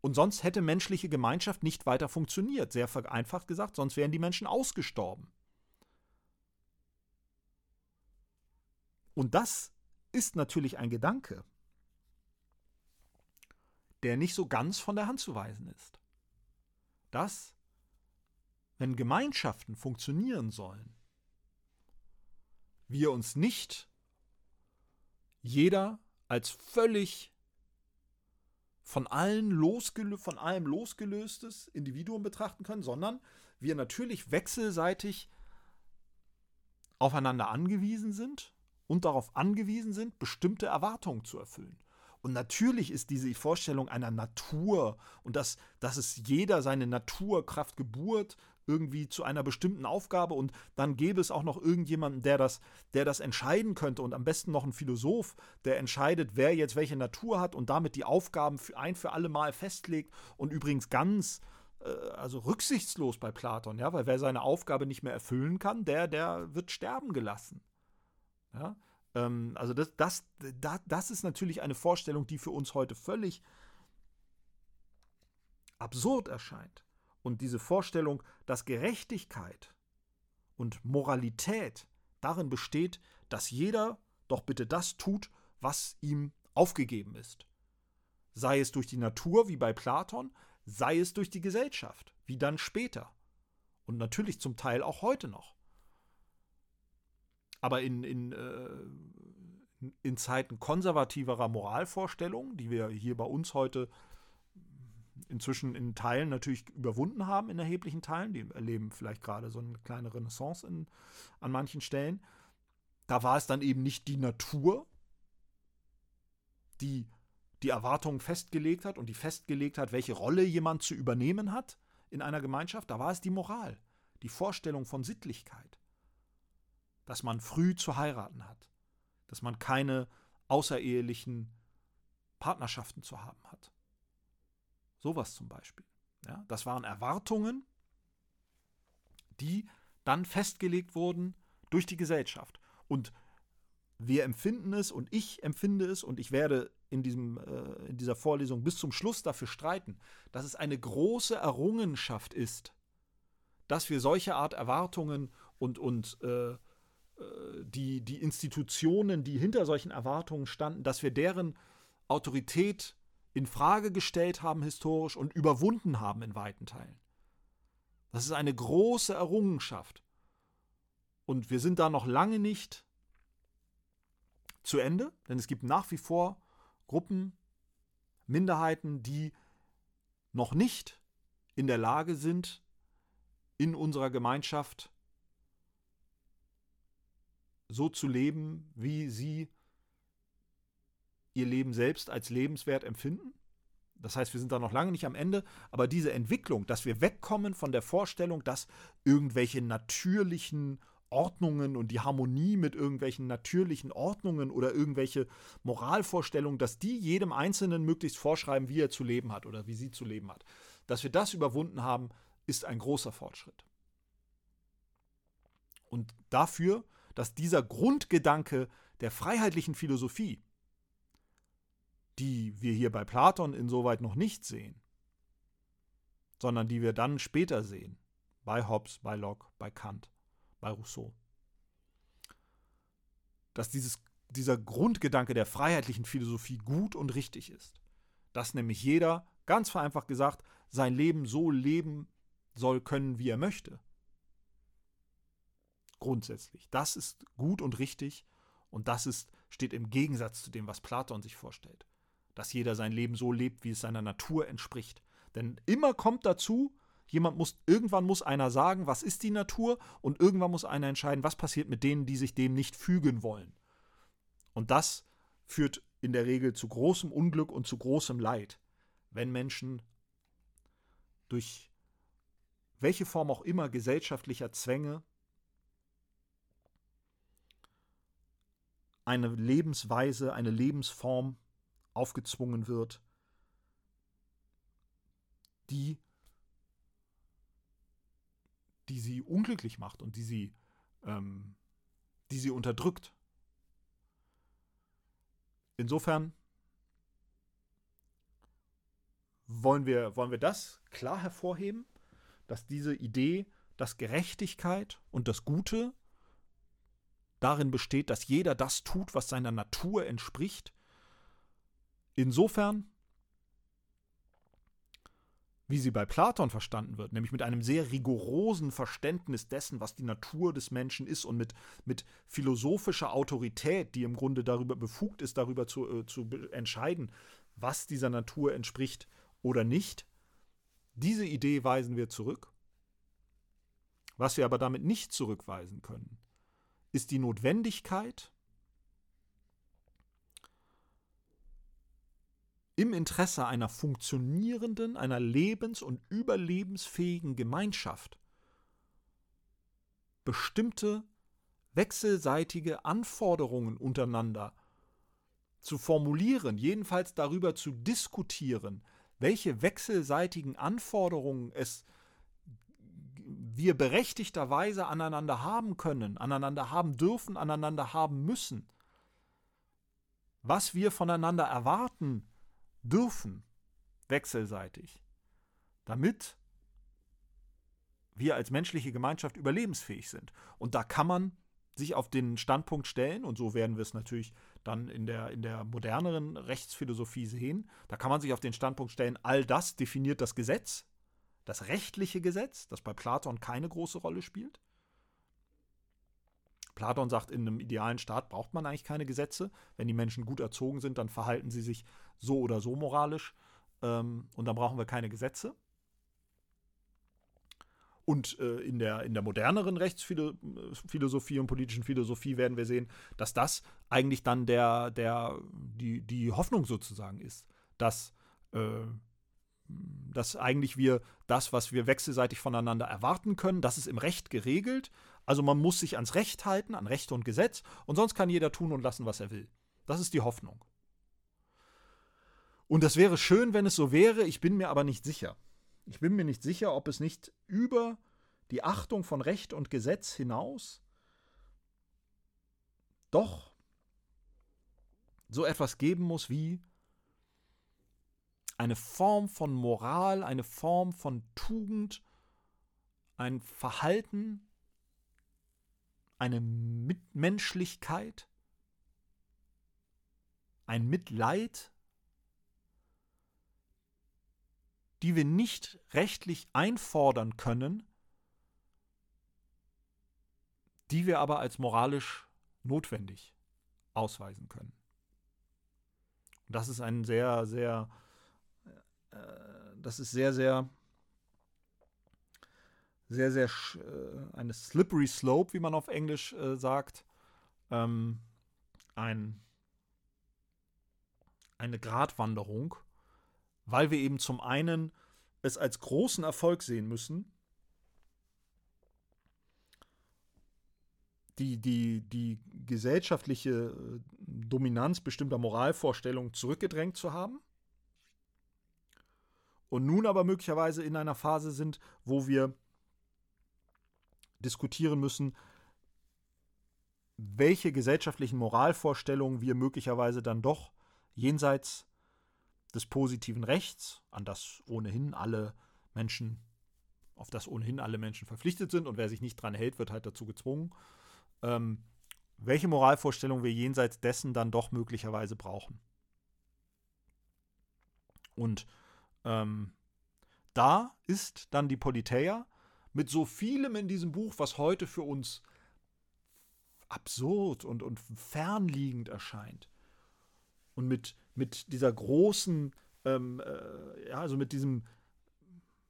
Und sonst hätte menschliche Gemeinschaft nicht weiter funktioniert, sehr vereinfacht gesagt, sonst wären die Menschen ausgestorben. Und das ist natürlich ein Gedanke, der nicht so ganz von der Hand zu weisen ist. Das wenn Gemeinschaften funktionieren sollen, wir uns nicht jeder als völlig von, allen losgelö von allem losgelöstes Individuum betrachten können, sondern wir natürlich wechselseitig aufeinander angewiesen sind und darauf angewiesen sind, bestimmte Erwartungen zu erfüllen. Und natürlich ist diese Vorstellung einer Natur und dass, dass es jeder seine Naturkraft Geburt irgendwie zu einer bestimmten Aufgabe und dann gäbe es auch noch irgendjemanden, der das, der das entscheiden könnte und am besten noch ein Philosoph, der entscheidet, wer jetzt welche Natur hat und damit die Aufgaben für ein für alle Mal festlegt und übrigens ganz äh, also rücksichtslos bei Platon, ja, weil wer seine Aufgabe nicht mehr erfüllen kann, der, der wird sterben gelassen. Ja, ähm, also das, das, das, das ist natürlich eine Vorstellung, die für uns heute völlig absurd erscheint. Und diese Vorstellung, dass Gerechtigkeit und Moralität darin besteht, dass jeder doch bitte das tut, was ihm aufgegeben ist. Sei es durch die Natur wie bei Platon, sei es durch die Gesellschaft wie dann später. Und natürlich zum Teil auch heute noch. Aber in, in, äh, in Zeiten konservativerer Moralvorstellungen, die wir hier bei uns heute inzwischen in Teilen natürlich überwunden haben, in erheblichen Teilen. Die erleben vielleicht gerade so eine kleine Renaissance in, an manchen Stellen. Da war es dann eben nicht die Natur, die die Erwartungen festgelegt hat und die festgelegt hat, welche Rolle jemand zu übernehmen hat in einer Gemeinschaft. Da war es die Moral, die Vorstellung von Sittlichkeit. Dass man früh zu heiraten hat, dass man keine außerehelichen Partnerschaften zu haben hat Sowas zum Beispiel. Ja, das waren Erwartungen, die dann festgelegt wurden durch die Gesellschaft. Und wir empfinden es und ich empfinde es und ich werde in, diesem, äh, in dieser Vorlesung bis zum Schluss dafür streiten, dass es eine große Errungenschaft ist, dass wir solche Art Erwartungen und, und äh, äh die, die Institutionen, die hinter solchen Erwartungen standen, dass wir deren Autorität in Frage gestellt haben historisch und überwunden haben in weiten Teilen. Das ist eine große Errungenschaft. Und wir sind da noch lange nicht zu Ende, denn es gibt nach wie vor Gruppen, Minderheiten, die noch nicht in der Lage sind, in unserer Gemeinschaft so zu leben, wie sie ihr Leben selbst als lebenswert empfinden. Das heißt, wir sind da noch lange nicht am Ende, aber diese Entwicklung, dass wir wegkommen von der Vorstellung, dass irgendwelche natürlichen Ordnungen und die Harmonie mit irgendwelchen natürlichen Ordnungen oder irgendwelche Moralvorstellungen, dass die jedem Einzelnen möglichst vorschreiben, wie er zu leben hat oder wie sie zu leben hat. Dass wir das überwunden haben, ist ein großer Fortschritt. Und dafür, dass dieser Grundgedanke der freiheitlichen Philosophie, die wir hier bei Platon insoweit noch nicht sehen, sondern die wir dann später sehen, bei Hobbes, bei Locke, bei Kant, bei Rousseau. Dass dieses, dieser Grundgedanke der freiheitlichen Philosophie gut und richtig ist. Dass nämlich jeder, ganz vereinfacht gesagt, sein Leben so leben soll können, wie er möchte. Grundsätzlich. Das ist gut und richtig und das ist, steht im Gegensatz zu dem, was Platon sich vorstellt dass jeder sein Leben so lebt, wie es seiner Natur entspricht. Denn immer kommt dazu, jemand muss, irgendwann muss einer sagen, was ist die Natur, und irgendwann muss einer entscheiden, was passiert mit denen, die sich dem nicht fügen wollen. Und das führt in der Regel zu großem Unglück und zu großem Leid, wenn Menschen durch welche Form auch immer gesellschaftlicher Zwänge eine Lebensweise, eine Lebensform aufgezwungen wird, die, die sie unglücklich macht und die sie, ähm, die sie unterdrückt. Insofern wollen wir, wollen wir das klar hervorheben, dass diese Idee, dass Gerechtigkeit und das Gute darin besteht, dass jeder das tut, was seiner Natur entspricht, Insofern, wie sie bei Platon verstanden wird, nämlich mit einem sehr rigorosen Verständnis dessen, was die Natur des Menschen ist und mit, mit philosophischer Autorität, die im Grunde darüber befugt ist, darüber zu, äh, zu entscheiden, was dieser Natur entspricht oder nicht. Diese Idee weisen wir zurück. Was wir aber damit nicht zurückweisen können, ist die Notwendigkeit, im Interesse einer funktionierenden, einer lebens- und überlebensfähigen Gemeinschaft bestimmte wechselseitige Anforderungen untereinander zu formulieren, jedenfalls darüber zu diskutieren, welche wechselseitigen Anforderungen es wir berechtigterweise aneinander haben können, aneinander haben dürfen, aneinander haben müssen, was wir voneinander erwarten dürfen, wechselseitig, damit wir als menschliche Gemeinschaft überlebensfähig sind. Und da kann man sich auf den Standpunkt stellen, und so werden wir es natürlich dann in der, in der moderneren Rechtsphilosophie sehen, da kann man sich auf den Standpunkt stellen, all das definiert das Gesetz, das rechtliche Gesetz, das bei Platon keine große Rolle spielt. Platon sagt, in einem idealen Staat braucht man eigentlich keine Gesetze. Wenn die Menschen gut erzogen sind, dann verhalten sie sich so oder so moralisch ähm, und dann brauchen wir keine Gesetze. Und äh, in, der, in der moderneren Rechtsphilosophie und politischen Philosophie werden wir sehen, dass das eigentlich dann der, der, die, die Hoffnung sozusagen ist, dass, äh, dass eigentlich wir das, was wir wechselseitig voneinander erwarten können, das ist im Recht geregelt. Also man muss sich ans Recht halten, an Recht und Gesetz, und sonst kann jeder tun und lassen, was er will. Das ist die Hoffnung. Und das wäre schön, wenn es so wäre, ich bin mir aber nicht sicher. Ich bin mir nicht sicher, ob es nicht über die Achtung von Recht und Gesetz hinaus doch so etwas geben muss wie eine Form von Moral, eine Form von Tugend, ein Verhalten, eine Mitmenschlichkeit, ein Mitleid, die wir nicht rechtlich einfordern können, die wir aber als moralisch notwendig ausweisen können. Und das ist ein sehr, sehr, äh, das ist sehr, sehr, sehr, sehr, äh, eine slippery slope, wie man auf Englisch äh, sagt. Ähm, ein, eine Gratwanderung weil wir eben zum einen es als großen Erfolg sehen müssen, die, die, die gesellschaftliche äh, Dominanz bestimmter Moralvorstellungen zurückgedrängt zu haben. Und nun aber möglicherweise in einer Phase sind, wo wir diskutieren müssen, welche gesellschaftlichen Moralvorstellungen wir möglicherweise dann doch jenseits des positiven Rechts, an das ohnehin alle Menschen, auf das ohnehin alle Menschen verpflichtet sind und wer sich nicht dran hält, wird halt dazu gezwungen, ähm, welche Moralvorstellung wir jenseits dessen dann doch möglicherweise brauchen. Und ähm, da ist dann die Politeia mit so vielem in diesem Buch, was heute für uns absurd und, und fernliegend erscheint. Und mit mit dieser großen, ähm, äh, ja, also mit diesem,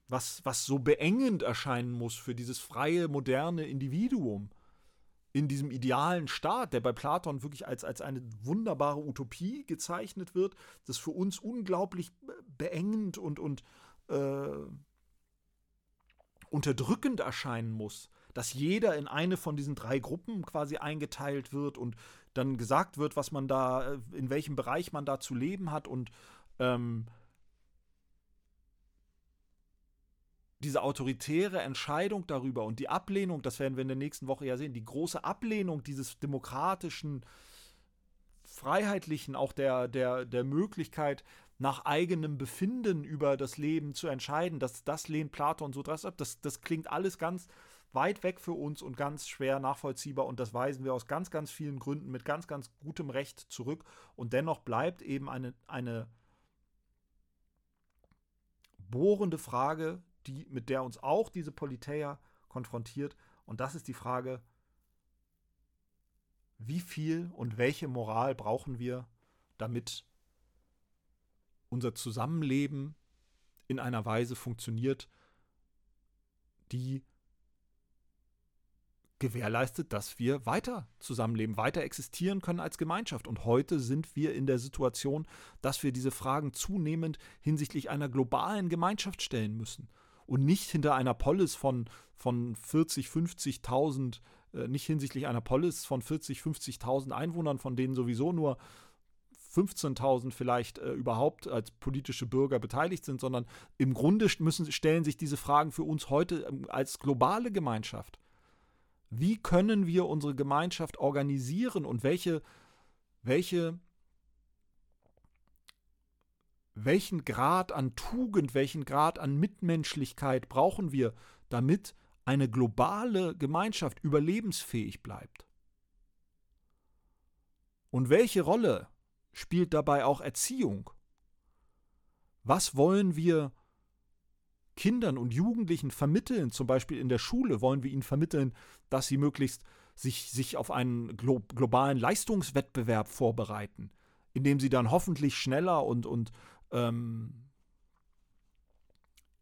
was, was so beengend erscheinen muss für dieses freie, moderne Individuum in diesem idealen Staat, der bei Platon wirklich als, als eine wunderbare Utopie gezeichnet wird, das für uns unglaublich beengend und, und äh, unterdrückend erscheinen muss, dass jeder in eine von diesen drei Gruppen quasi eingeteilt wird und dann gesagt wird, was man da, äh, in welchem Bereich man da zu leben hat und ähm, diese autoritäre Entscheidung darüber und die Ablehnung, das werden wir in der nächsten Woche ja sehen, die große Ablehnung dieses demokratischen, freiheitlichen, auch der, der, der Möglichkeit, nach eigenem Befinden über das Leben zu entscheiden, das, das lehnt Platon so drastisch ab. Das, das klingt alles ganz weit weg für uns und ganz schwer nachvollziehbar und das weisen wir aus ganz, ganz vielen Gründen mit ganz, ganz gutem Recht zurück. Und dennoch bleibt eben eine, eine bohrende Frage, die, mit der uns auch diese Politeia konfrontiert. Und das ist die Frage, wie viel und welche Moral brauchen wir, damit unser Zusammenleben in einer Weise funktioniert, die gewährleistet, dass wir weiter zusammenleben, weiter existieren können als Gemeinschaft. Und heute sind wir in der Situation, dass wir diese Fragen zunehmend hinsichtlich einer globalen Gemeinschaft stellen müssen. und nicht hinter einer Polis von, von 40, 50.000, äh, nicht hinsichtlich einer Polis von 40, 50.000 Einwohnern, von denen sowieso nur 15.000 vielleicht äh, überhaupt als politische Bürger beteiligt sind, sondern im Grunde müssen, stellen sich diese Fragen für uns heute ähm, als globale Gemeinschaft. Wie können wir unsere Gemeinschaft organisieren und welche, welche, welchen Grad an Tugend, welchen Grad an Mitmenschlichkeit brauchen wir, damit eine globale Gemeinschaft überlebensfähig bleibt? Und welche Rolle spielt dabei auch Erziehung? Was wollen wir Kindern und Jugendlichen vermitteln, zum Beispiel in der Schule, wollen wir ihnen vermitteln, dass sie möglichst sich, sich auf einen glo globalen Leistungswettbewerb vorbereiten, indem sie dann hoffentlich schneller und, und ähm,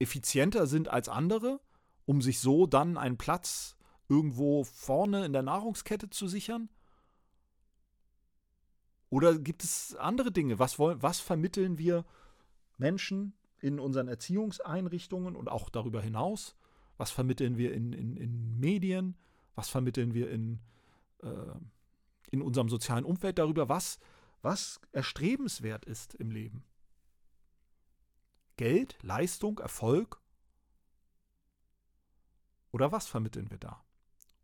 effizienter sind als andere, um sich so dann einen Platz irgendwo vorne in der Nahrungskette zu sichern? Oder gibt es andere Dinge? Was, wollen, was vermitteln wir Menschen in unseren Erziehungseinrichtungen und auch darüber hinaus? Was vermitteln wir in, in, in Medien? Was vermitteln wir in, äh, in unserem sozialen Umfeld darüber, was, was erstrebenswert ist im Leben? Geld, Leistung, Erfolg? Oder was vermitteln wir da?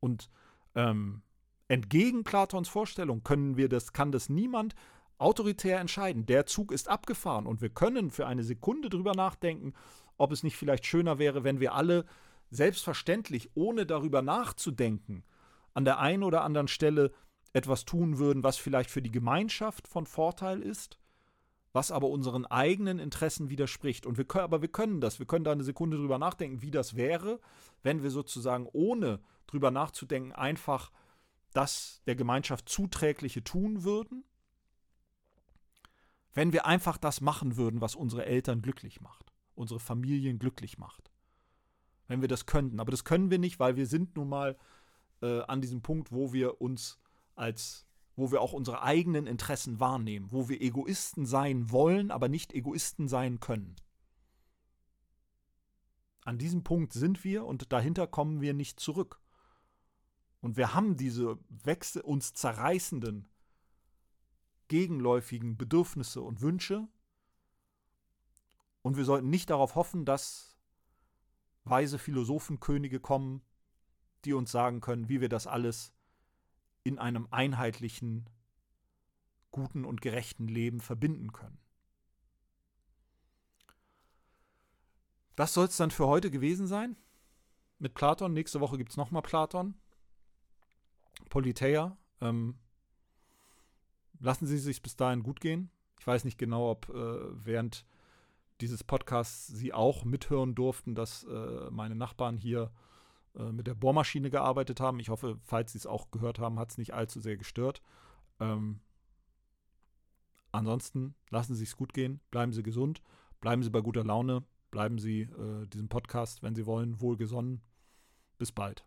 Und ähm, entgegen Platons Vorstellung können wir das, kann das niemand autoritär entscheiden. Der Zug ist abgefahren und wir können für eine Sekunde drüber nachdenken, ob es nicht vielleicht schöner wäre, wenn wir alle selbstverständlich, ohne darüber nachzudenken, an der einen oder anderen Stelle etwas tun würden, was vielleicht für die Gemeinschaft von Vorteil ist, was aber unseren eigenen Interessen widerspricht. Und wir können, aber wir können das. Wir können da eine Sekunde drüber nachdenken, wie das wäre, wenn wir sozusagen ohne drüber nachzudenken einfach das der Gemeinschaft zuträgliche tun würden wenn wir einfach das machen würden, was unsere Eltern glücklich macht, unsere Familien glücklich macht. Wenn wir das könnten. Aber das können wir nicht, weil wir sind nun mal äh, an diesem Punkt, wo wir uns als, wo wir auch unsere eigenen Interessen wahrnehmen, wo wir Egoisten sein wollen, aber nicht Egoisten sein können. An diesem Punkt sind wir und dahinter kommen wir nicht zurück. Und wir haben diese Wechsel, uns zerreißenden gegenläufigen Bedürfnisse und Wünsche. Und wir sollten nicht darauf hoffen, dass weise Philosophenkönige kommen, die uns sagen können, wie wir das alles in einem einheitlichen, guten und gerechten Leben verbinden können. Das soll es dann für heute gewesen sein. Mit Platon. Nächste Woche gibt es nochmal Platon. Politeia. Ähm, lassen Sie sich bis dahin gut gehen. Ich weiß nicht genau, ob äh, während dieses Podcasts Sie auch mithören durften, dass äh, meine Nachbarn hier äh, mit der Bohrmaschine gearbeitet haben. Ich hoffe, falls Sie es auch gehört haben, hat es nicht allzu sehr gestört. Ähm, ansonsten lassen Sie es gut gehen, bleiben Sie gesund, bleiben Sie bei guter Laune, bleiben Sie äh, diesem Podcast, wenn Sie wollen, wohlgesonnen. Bis bald.